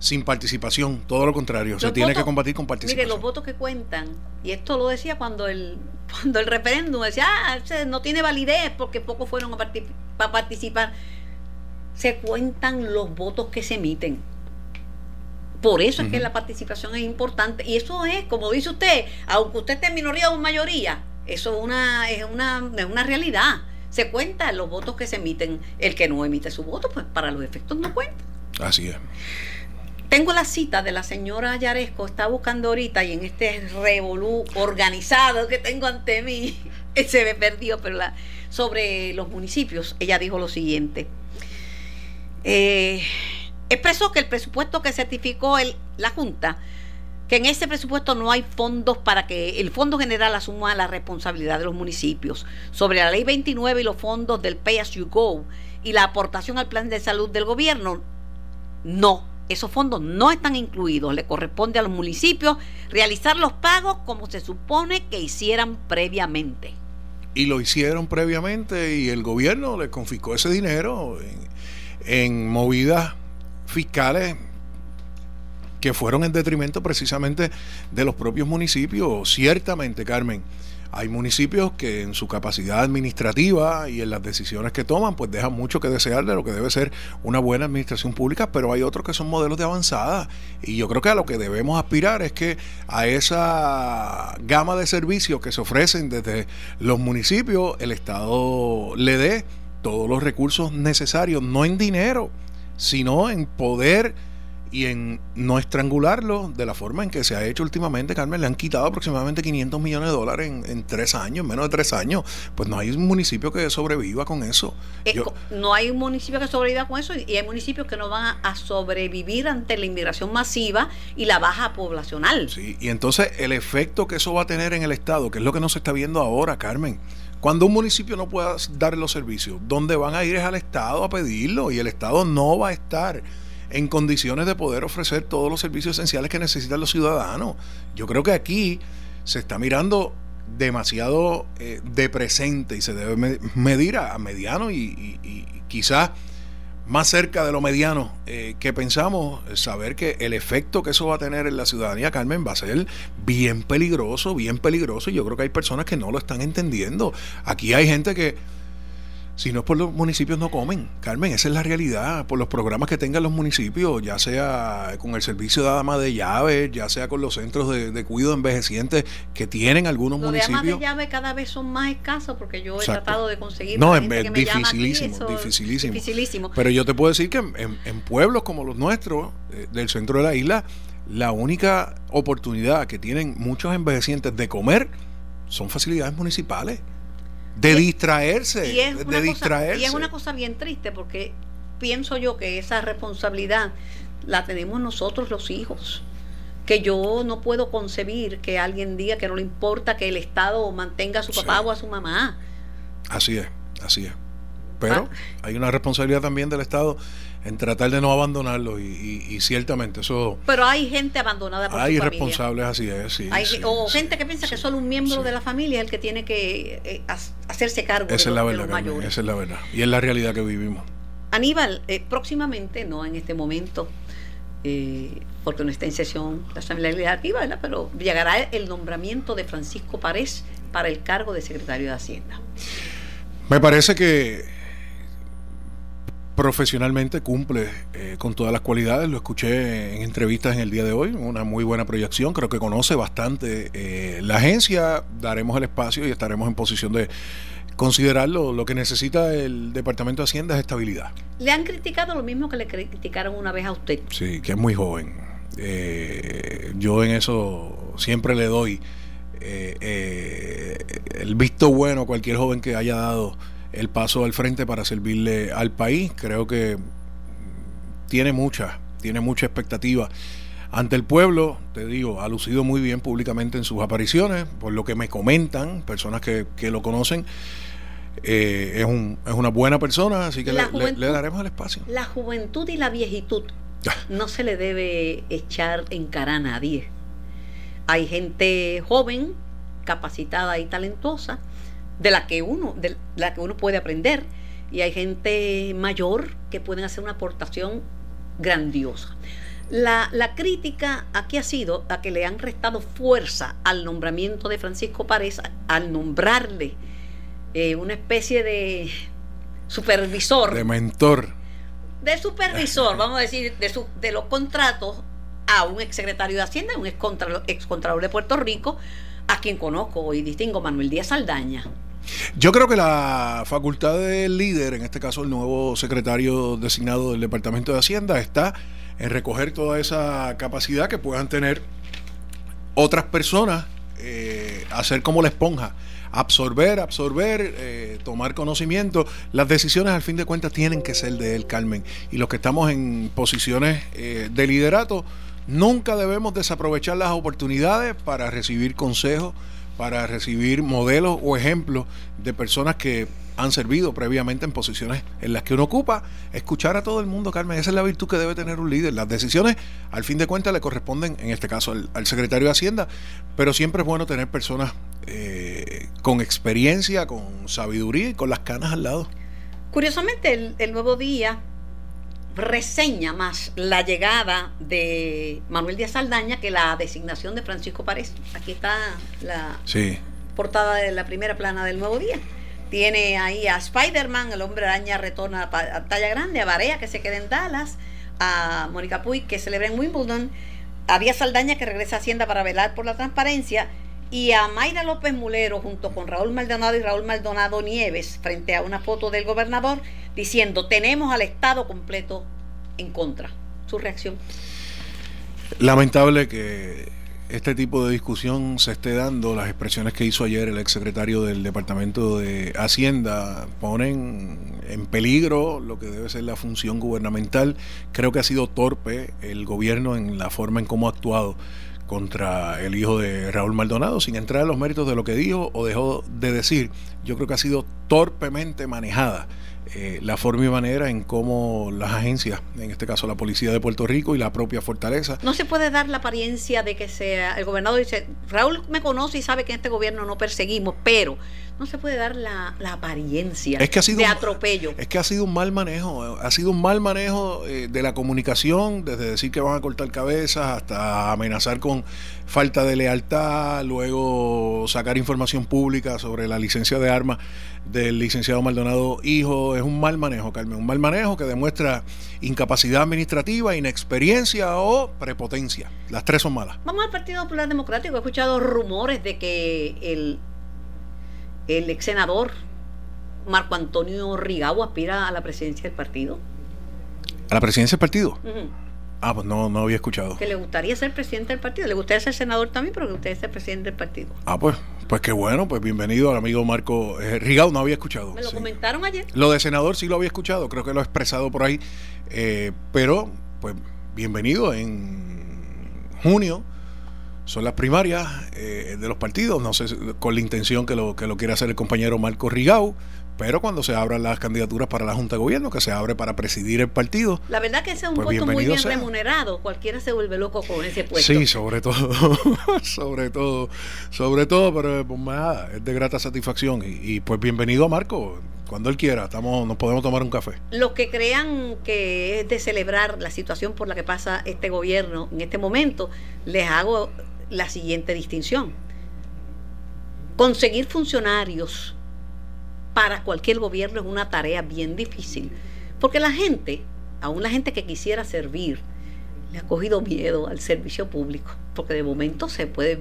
sin participación, todo lo contrario, se tiene que combatir con participación. Mire, los votos que cuentan, y esto lo decía cuando el, (laughs) cuando el referéndum decía, ah, no tiene validez porque pocos fueron a, participar, se cuentan los votos que se emiten. Por eso es que la participación es importante. Y eso es, como dice usted, aunque usted esté en minoría o en mayoría, eso es una, es una, es una realidad. Se cuentan los votos que se emiten. El que no emite su voto, pues para los efectos no cuenta. Así es. Tengo la cita de la señora Yaresco, está buscando ahorita y en este revolú organizado que tengo ante mí, (laughs) se me perdió, pero la, sobre los municipios, ella dijo lo siguiente. Eh, expresó que el presupuesto que certificó la Junta, que en ese presupuesto no hay fondos para que el Fondo General asuma la responsabilidad de los municipios. Sobre la Ley 29 y los fondos del Pay As You Go y la aportación al plan de salud del gobierno, no, esos fondos no están incluidos. Le corresponde a los municipios realizar los pagos como se supone que hicieran previamente. Y lo hicieron previamente y el gobierno le confiscó ese dinero en, movidas fiscales que fueron en detrimento precisamente de los propios municipios. Ciertamente, Carmen, hay municipios que en su capacidad administrativa y en las decisiones que toman, pues dejan mucho que desear de lo que debe ser una buena administración pública, pero hay otros que son modelos de avanzada. Y yo creo que a lo que debemos aspirar es que a esa gama de servicios que se ofrecen desde los municipios, el Estado le dé todos los recursos necesarios, no en dinero, sino en poder y en no estrangularlo de la forma en que se ha hecho últimamente, Carmen, le han quitado aproximadamente 500 millones de dólares en, tres años, menos de tres años. Pues no hay un municipio que sobreviva con eso. no hay un municipio que sobreviva con eso y hay municipios que no van a sobrevivir ante la inmigración masiva y la baja poblacional. Sí, y entonces el efecto que eso va a tener en el Estado, que es lo que no se está viendo ahora, Carmen. Cuando un municipio no pueda dar los servicios, ¿dónde van a ir es al Estado a pedirlo y el Estado no va a estar en condiciones de poder ofrecer todos los servicios esenciales que necesitan los ciudadanos. Yo creo que aquí se está mirando demasiado eh, de presente y se debe medir a, mediano y, quizás más cerca de lo mediano eh, que pensamos, saber que el efecto que eso va a tener en la ciudadanía, Carmen, va a ser bien peligroso, bien peligroso, y yo creo que hay personas que no lo están entendiendo. Aquí hay gente que si no es por los municipios no comen. Carmen, esa es la realidad. Por los programas que tengan los municipios, ya sea con el servicio de dama de llaves, ya sea con los centros de, cuidado de envejecientes que tienen algunos los municipios. de llave cada vez son más escasos porque yo he tratado de conseguir. No, es, dificilísimo, dificilísimo, Pero yo te puedo decir que en, pueblos como los nuestros, eh, del centro de la isla, la única oportunidad que tienen muchos envejecientes de comer son facilidades municipales de distraerse, y es de distraerse. y es una cosa bien triste porque pienso yo que esa responsabilidad la tenemos nosotros los hijos. Que yo no puedo concebir que alguien diga que no le importa que el Estado mantenga a su papá o a su mamá. Así es, así es. Pero ah. hay una responsabilidad también del Estado en tratar de no abandonarlo y, ciertamente eso... Pero hay gente abandonada por Hay responsables, así es, sí, O gente que piensa que solo un miembro de la familia es el que tiene que eh, hacerse cargo esa de, es la verdad, mayores. Esa es la verdad. Y es la realidad que vivimos. Aníbal, eh, próximamente, no en este momento, eh, porque no está en sesión la Asamblea Legislativa, ¿verdad? pero llegará el nombramiento de Francisco Párez para el cargo de secretario de Hacienda. Me parece que profesionalmente cumple eh, con todas las cualidades. Lo escuché en entrevistas en el día de hoy, una muy buena proyección. Creo que conoce bastante eh, la agencia. Daremos el espacio y estaremos en posición de considerarlo. Lo que necesita el Departamento de Hacienda es estabilidad. Le han criticado lo mismo que le criticaron una vez a usted. Sí, que es muy joven. Eh, yo en eso siempre le doy el visto bueno a cualquier joven que haya dado el paso al frente para servirle al país. Creo que tiene mucha, tiene mucha expectativa ante el pueblo. Te digo, ha lucido muy bien públicamente en sus apariciones, por lo que me comentan, personas que, lo conocen. Eh, es, un, es una buena persona, así que le, daremos el espacio. La juventud y la viejitud ah. no se le debe echar en cara a nadie. Hay gente joven, capacitada y talentosa de la que uno, de la que uno puede aprender. Y hay gente mayor que pueden hacer una aportación grandiosa. La, la, crítica aquí ha sido a que le han restado fuerza al nombramiento de Francisco Párez, al nombrarle eh, una especie de supervisor. De mentor. De supervisor, vamos a decir, de, su, de los contratos a un exsecretario de Hacienda, un excontralor de Puerto Rico, a quien conozco y distingo, Manuel Díaz Saldaña. Yo creo que la facultad del líder, en este caso el nuevo secretario designado del Departamento de Hacienda, está en recoger toda esa capacidad que puedan tener otras personas, eh, hacer como la esponja, absorber, absorber, eh, tomar conocimiento. Las decisiones al fin de cuentas tienen que ser de él, Carmen. Y los que estamos en posiciones eh, de liderato, nunca debemos desaprovechar las oportunidades para recibir consejos para recibir modelos o ejemplos de personas que han servido previamente en posiciones en las que uno ocupa, escuchar a todo el mundo, Carmen, esa es la virtud que debe tener un líder. Las decisiones, al fin de cuentas, le corresponden, en este caso, al, secretario de Hacienda, pero siempre es bueno tener personas eh, con experiencia, con sabiduría y con las canas al lado. Curiosamente, el, el nuevo día reseña más la llegada de Manuel Díaz Saldaña que la designación de Francisco Párez. Aquí está la portada de la primera plana del Nuevo Día. Tiene ahí a Spider-Man, el hombre araña retorna a talla grande, a Barea que se queda en Dallas, a Mónica Puig que celebra en Wimbledon, a Díaz Saldaña que regresa a Hacienda para velar por la transparencia y a Mayra López Mulero junto con Raúl Maldonado y Raúl Maldonado Nieves frente a una foto del gobernador diciendo tenemos al Estado completo en contra. Su reacción. Lamentable que este tipo de discusión se esté dando. Las expresiones que hizo ayer el exsecretario del Departamento de Hacienda ponen en peligro lo que debe ser la función gubernamental. Creo que ha sido torpe el gobierno en la forma en cómo ha actuado contra el hijo de Raúl Maldonado, sin entrar en los méritos de lo que dijo o dejó de decir. Yo creo que ha sido torpemente manejada eh, la forma y manera en cómo las agencias, en este caso la Policía de Puerto Rico y la propia Fortaleza. No se puede dar la apariencia de que sea, el gobernador dice, Raúl me conoce y sabe que en este gobierno no perseguimos, pero no se puede dar la, apariencia de atropello. Es que ha sido un mal manejo, ha sido un mal manejo eh, de la comunicación, desde decir que van a cortar cabezas hasta amenazar con falta de lealtad, luego sacar información pública sobre la licencia de armas del licenciado Maldonado Hijo. Es un mal manejo, Carmen, un mal manejo que demuestra incapacidad administrativa, inexperiencia o prepotencia. Las tres son malas. Vamos al Partido Popular Democrático. He escuchado rumores de que el el ex senador Marco Antonio Rigau aspira a la presidencia del partido. ¿A la presidencia del partido? Ah, pues no, no había escuchado. Que le gustaría ser presidente del partido. Le gustaría ser senador también, pero que gustaría ser presidente del partido. Ah, pues, pues qué bueno, pues bienvenido al amigo Marco eh, Rigau, no había escuchado. Me lo comentaron ayer. Lo de senador sí lo había escuchado, creo que lo he expresado por ahí, eh, pero pues bienvenido en junio son las primarias eh, de los partidos, no sé, con la intención que lo, que lo quiera hacer el compañero Marco Rigau, pero cuando se abran las candidaturas para la Junta de Gobierno, que se abre para presidir el partido. La verdad que ese es un pues puesto muy bien remunerado, cualquiera se vuelve loco con ese puesto. Sí, sobre todo, (laughs) sobre todo, sobre todo, pero pues nada, es de grata satisfacción y, y pues bienvenido a Marco cuando él quiera, estamos, nos podemos tomar un café. Los que crean que es de celebrar la situación por la que pasa este gobierno en este momento, les hago la siguiente distinción. Conseguir funcionarios para cualquier gobierno es una tarea bien difícil, porque la gente, aún la gente que quisiera servir, le ha cogido miedo al servicio público, porque de momento se puede...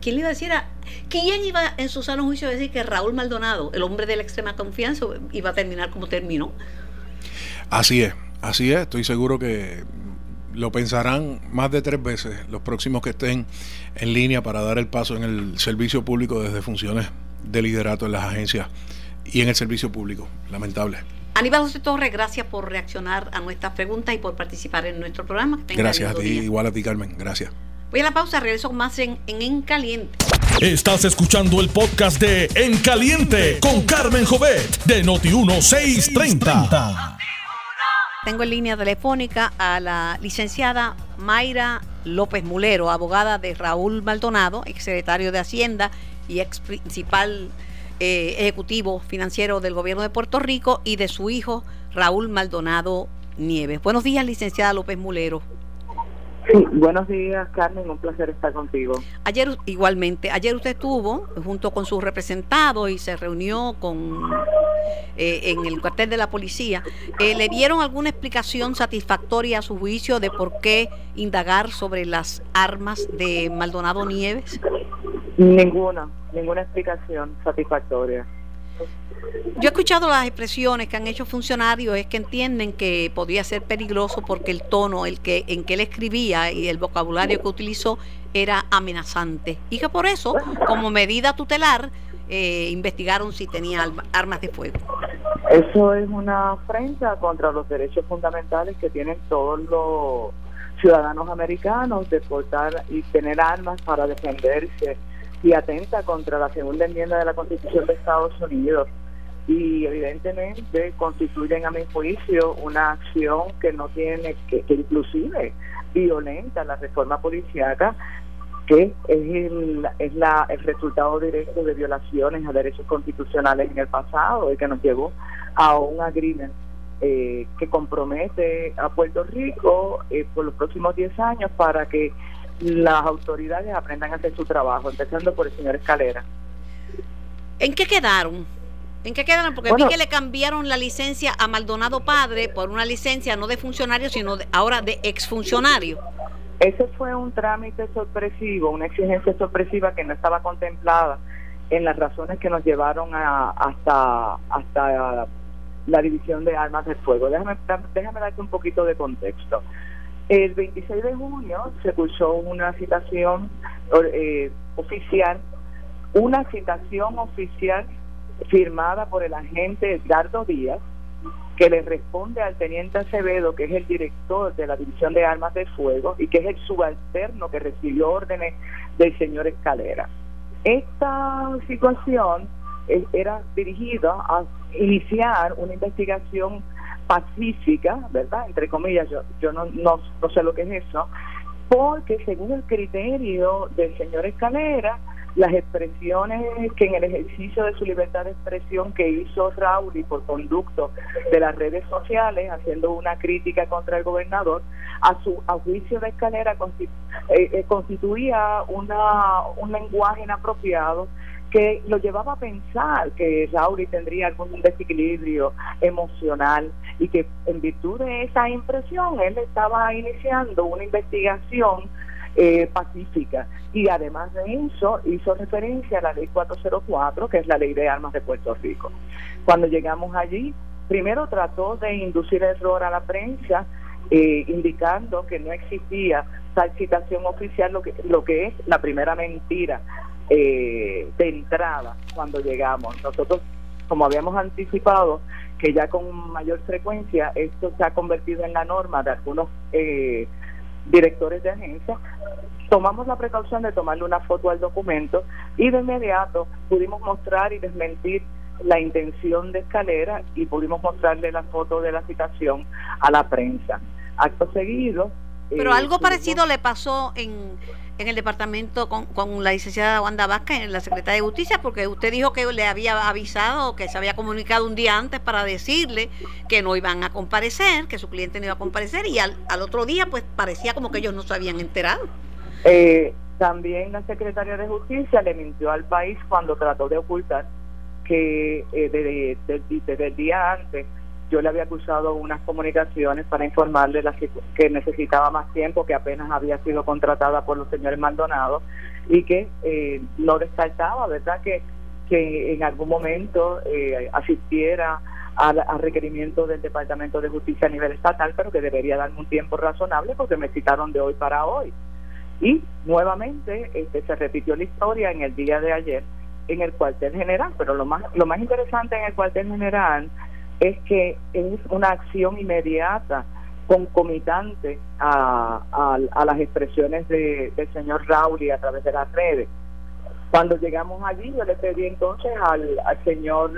¿Quién le iba a decir a... ¿Quién iba en su sano juicio a decir que Raúl Maldonado, el hombre de la extrema confianza, iba a terminar como terminó? Así es, así es, estoy seguro que lo pensarán más de tres veces los próximos que estén en línea para dar el paso en el servicio público desde funciones de liderato en las agencias y en el servicio público. Lamentable. Aníbal José Torres, gracias por reaccionar a nuestras preguntas y por participar en nuestro programa. Gracias a ti, igual a ti Carmen, gracias. Voy a la pausa, regreso más en, en En Caliente. Estás escuchando el podcast de En Caliente con Carmen Jovet de Noti 1630. Tengo en línea telefónica a la licenciada Mayra López Mulero, abogada de Raúl Maldonado, exsecretario de Hacienda y ex principal eh, ejecutivo financiero del gobierno de Puerto Rico, y de su hijo Raúl Maldonado Nieves. Buenos días, licenciada López Mulero. Sí, buenos días, Carmen, un placer estar contigo. Ayer, igualmente, ayer usted estuvo junto con sus representados y se reunió con eh, en el cuartel de la policía. Eh, ¿Le dieron alguna explicación satisfactoria a su juicio de por qué indagar sobre las armas de Maldonado Nieves? Ninguna, ninguna explicación satisfactoria. Yo he escuchado las expresiones que han hecho funcionarios, es que entienden que podía ser peligroso porque el tono el que, en que él escribía y el vocabulario que utilizó era amenazante y que por eso, como medida tutelar, eh, investigaron si tenía armas de fuego. Eso es una afrenta contra los derechos fundamentales que tienen todos los ciudadanos americanos de portar y tener armas para defenderse y atenta contra la segunda enmienda de la Constitución de Estados Unidos. Y evidentemente constituyen a mi juicio una acción que no tiene, que, inclusive violenta la reforma policiaca que es, el, es la, el resultado directo de violaciones a derechos constitucionales en el pasado y que nos llevó a un agreement eh, que compromete a Puerto Rico eh, por los próximos 10 años para que las autoridades aprendan a hacer su trabajo, empezando por el señor Escalera. ¿En qué quedaron? ¿En qué quedaron? Porque vi que le cambiaron la licencia a Maldonado Padre por una licencia no de funcionario, sino ahora de exfuncionario. Ese fue un trámite sorpresivo, una exigencia sorpresiva que no estaba contemplada en las razones que nos llevaron a, hasta, hasta la división de armas de fuego. Déjame, déjame darte un poquito de contexto. El 26 de junio se cursó una citación eh, oficial, una citación oficial firmada por el agente Edgardo Díaz, que le responde al teniente Acevedo, que es el director de la División de Armas de Fuego y que es el subalterno que recibió órdenes del señor Escalera. Esta situación eh, era dirigida a iniciar una investigación pacífica, ¿verdad? Entre comillas, yo, yo no, no, sé lo que es eso, porque según el criterio del señor Escalera, las expresiones que en el ejercicio de su libertad de expresión que hizo Raúl y por conducto de las redes sociales, haciendo una crítica contra el gobernador, a su a juicio de escalera eh, eh, constituía una, un lenguaje inapropiado que lo llevaba a pensar que Raúl tendría algún desequilibrio emocional y que en virtud de esa impresión él estaba iniciando una investigación eh, pacífica. Y además de eso, hizo referencia a la ley 404, que es la ley de armas de Puerto Rico. Cuando llegamos allí, primero trató de inducir error a la prensa, eh, indicando que no existía tal citación oficial, lo que, lo que es la primera mentira eh, de entrada cuando llegamos. Nosotros, como habíamos anticipado, que ya con mayor frecuencia esto se ha convertido en la norma de algunos eh, directores de agencia, tomamos la precaución de tomarle una foto al documento y de inmediato pudimos mostrar y desmentir la intención de escalera y pudimos mostrarle la foto de la citación a la prensa. Acto seguido. Pero eh, algo parecido le pasó en, en el departamento con, con la licenciada Wanda Vázquez, en la Secretaría de Justicia, porque usted dijo que le había avisado, que se había comunicado un día antes para decirle que no iban a comparecer, que su cliente no iba a comparecer, y al, al otro día pues parecía como que ellos no se habían enterado. Eh, también la Secretaría de Justicia le mintió al país cuando trató de ocultar que eh, desde el día antes yo le había acusado unas comunicaciones para informarle las que, necesitaba más tiempo, que apenas había sido contratada por los señores Maldonado y que eh, no descartaba, ¿verdad?, que, que en algún momento eh, asistiera al, requerimiento del Departamento de Justicia a nivel estatal, pero que debería darme un tiempo razonable porque me citaron de hoy para hoy. Y nuevamente este, se repitió la historia en el día de ayer en el cuartel general, pero lo más, lo más interesante en el cuartel general es que es una acción inmediata, concomitante a, a, las expresiones de, del señor Rauli a través de las redes. Cuando llegamos allí, yo le pedí entonces al, al señor,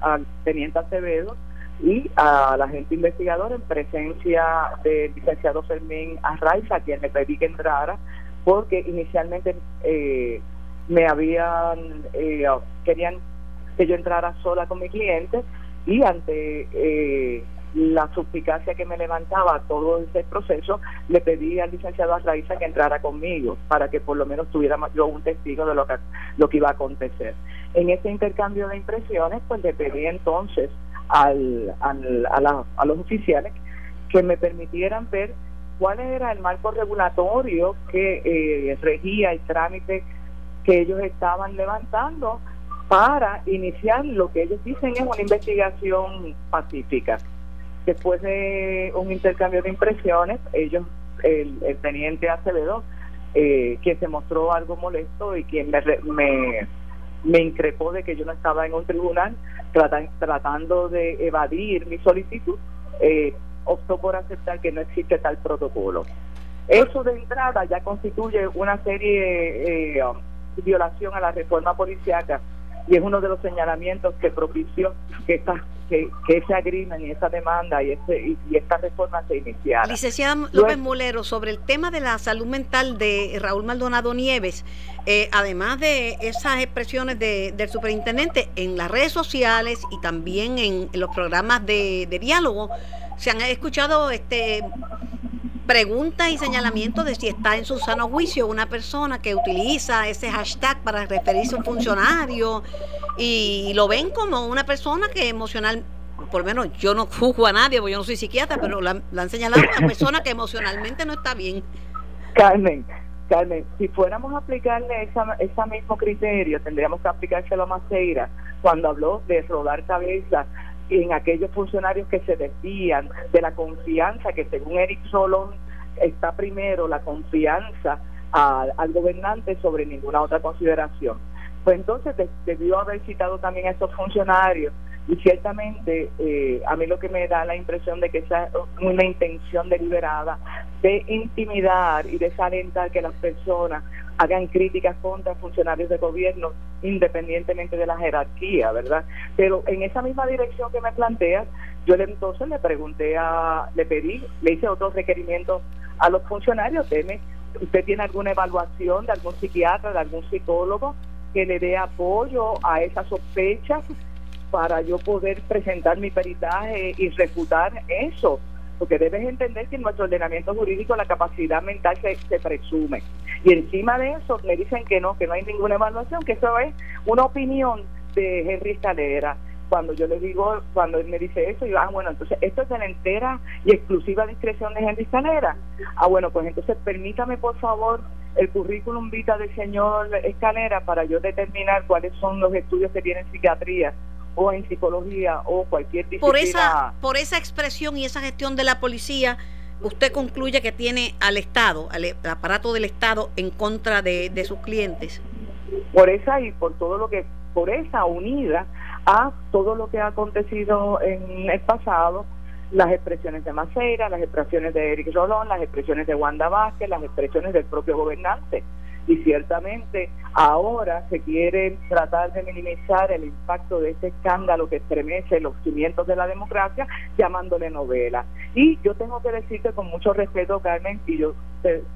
al teniente Acevedo y a la gente investigadora en presencia del licenciado Fermín Arraiza, a quien le pedí que entrara, porque inicialmente eh, me habían, eh, querían que yo entrara sola con mi cliente y ante eh, la suspicacia que me levantaba todo ese proceso, le pedí al licenciado Arraiza que entrara conmigo para que por lo menos tuviera yo un testigo de lo que, lo que iba a acontecer. En ese intercambio de impresiones, pues le pedí entonces al, al, a, a los oficiales que me permitieran ver cuál era el marco regulatorio que eh, regía el trámite que ellos estaban levantando para iniciar lo que ellos dicen es una investigación pacífica. Después de un intercambio de impresiones, ellos, el, teniente Acevedo, eh, quien se mostró algo molesto y quien me, me, me, increpó de que yo no estaba en un tribunal tratando de evadir mi solicitud, eh, optó por aceptar que no existe tal protocolo. Eso de entrada ya constituye una serie eh, violación a la reforma policiaca y es uno de los señalamientos que propició que esta que, que ese agrimen y esa demanda y, este, y, esta reforma se iniciara. Licenciada López Molero, sobre el tema de la salud mental de Raúl Maldonado Nieves, eh, además de esas expresiones de, del superintendente en las redes sociales y también en, los programas de, de diálogo, se han escuchado este preguntas y señalamientos de si está en su sano juicio una persona que utiliza ese hashtag para referirse a un funcionario y lo ven como una persona que emocional, por lo menos yo no juzgo a nadie, porque yo no soy psiquiatra, pero la, han señalado una persona que emocionalmente no está bien. Carmen, Carmen, si fuéramos a aplicarle esa, ese mismo criterio, tendríamos que aplicárselo a Maceira cuando habló de rodar cabeza en aquellos funcionarios que se desvían de la confianza que según Eric Solón está primero la confianza al gobernante sobre ninguna otra consideración. Pues entonces debió haber citado también a esos funcionarios Y ciertamente eh, a mí lo que me da la impresión de que esa es una intención deliberada de intimidar y desalentar que las personas hagan críticas contra funcionarios de gobierno independientemente de la jerarquía, ¿verdad? Pero en esa misma dirección que me planteas, yo entonces le pregunté a, le pedí, le hice otros requerimientos a los funcionarios, deme, usted tiene alguna evaluación de algún psiquiatra, de algún psicólogo que le dé apoyo a esas sospechas para yo poder presentar mi peritaje y refutar eso porque debes entender que en nuestro ordenamiento jurídico la capacidad mental se, presume. Y encima de eso me dicen que no, que no hay ninguna evaluación, que eso es una opinión de Henry Escalera. Cuando yo le digo, cuando él me dice eso, yo, ah, bueno, entonces esto es de la entera y exclusiva discreción de Henry Escalera. Ah, bueno, pues entonces permítame por favor el currículum vita del señor Escalera para yo determinar cuáles son los estudios que tiene en psiquiatría o en psicología o cualquier disciplina. Por esa, por esa expresión y esa gestión de la policía, usted concluye que tiene al Estado, al aparato del Estado en contra de, de sus clientes. Por esa y por todo lo que, por esa unida a todo lo que ha acontecido en el pasado, las expresiones de Maceira, las expresiones de Eric Rolón, las expresiones de Wanda Vázquez, las expresiones del propio gobernante y ciertamente ahora se quiere tratar de minimizar el impacto de este escándalo que estremece los cimientos de la democracia llamándole novela. Y yo tengo que decirte con mucho respeto, Carmen, y yo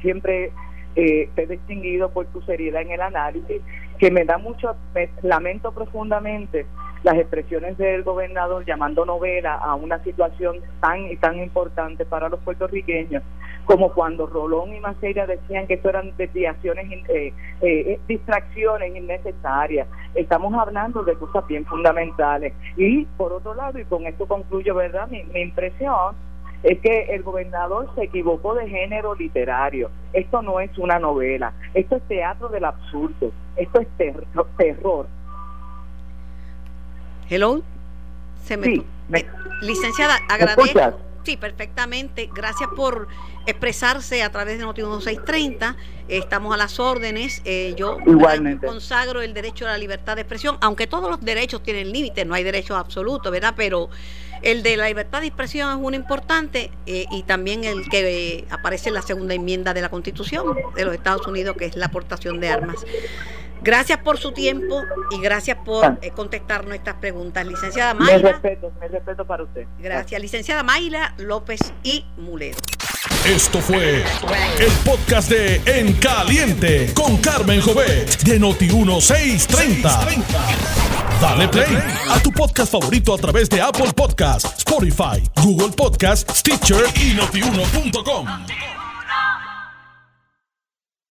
siempre eh, te he distinguido por tu seriedad en el análisis, que me da mucho, me lamento profundamente las expresiones del gobernador llamando novela a una situación tan y tan importante para los puertorriqueños como cuando Rolón y Maceira decían que eso eran desviaciones, eh, eh, distracciones innecesarias. Estamos hablando de cosas bien fundamentales. Y por otro lado, y con esto concluyo, ¿verdad? Mi, mi impresión es que el gobernador se equivocó de género literario. Esto no es una novela, esto es teatro del absurdo, esto es ter terror. Hello. Se me, Sí, me- eh, licenciada, ¿Me agradezco. Sí, perfectamente. Gracias por expresarse a través de Noti 1630. Estamos a las órdenes. Eh, yo Igualmente. consagro el derecho a la libertad de expresión, aunque todos los derechos tienen límites, no hay derechos absolutos, ¿verdad? Pero el de la libertad de expresión es uno importante eh, y también el que eh, aparece en la segunda enmienda de la Constitución de los Estados Unidos, que es la aportación de armas. Gracias por su tiempo y gracias por Ah. eh, contestar nuestras preguntas. Licenciada Me Mayra. respeto, me respeto para usted. Gracias, licenciada Mayra López y Mulero. Esto fue el podcast de En Caliente con Carmen Jovet de Noti1630. Dale play a tu podcast favorito a través de Apple Podcasts, Spotify, Google Podcasts, Stitcher y notiuno.com.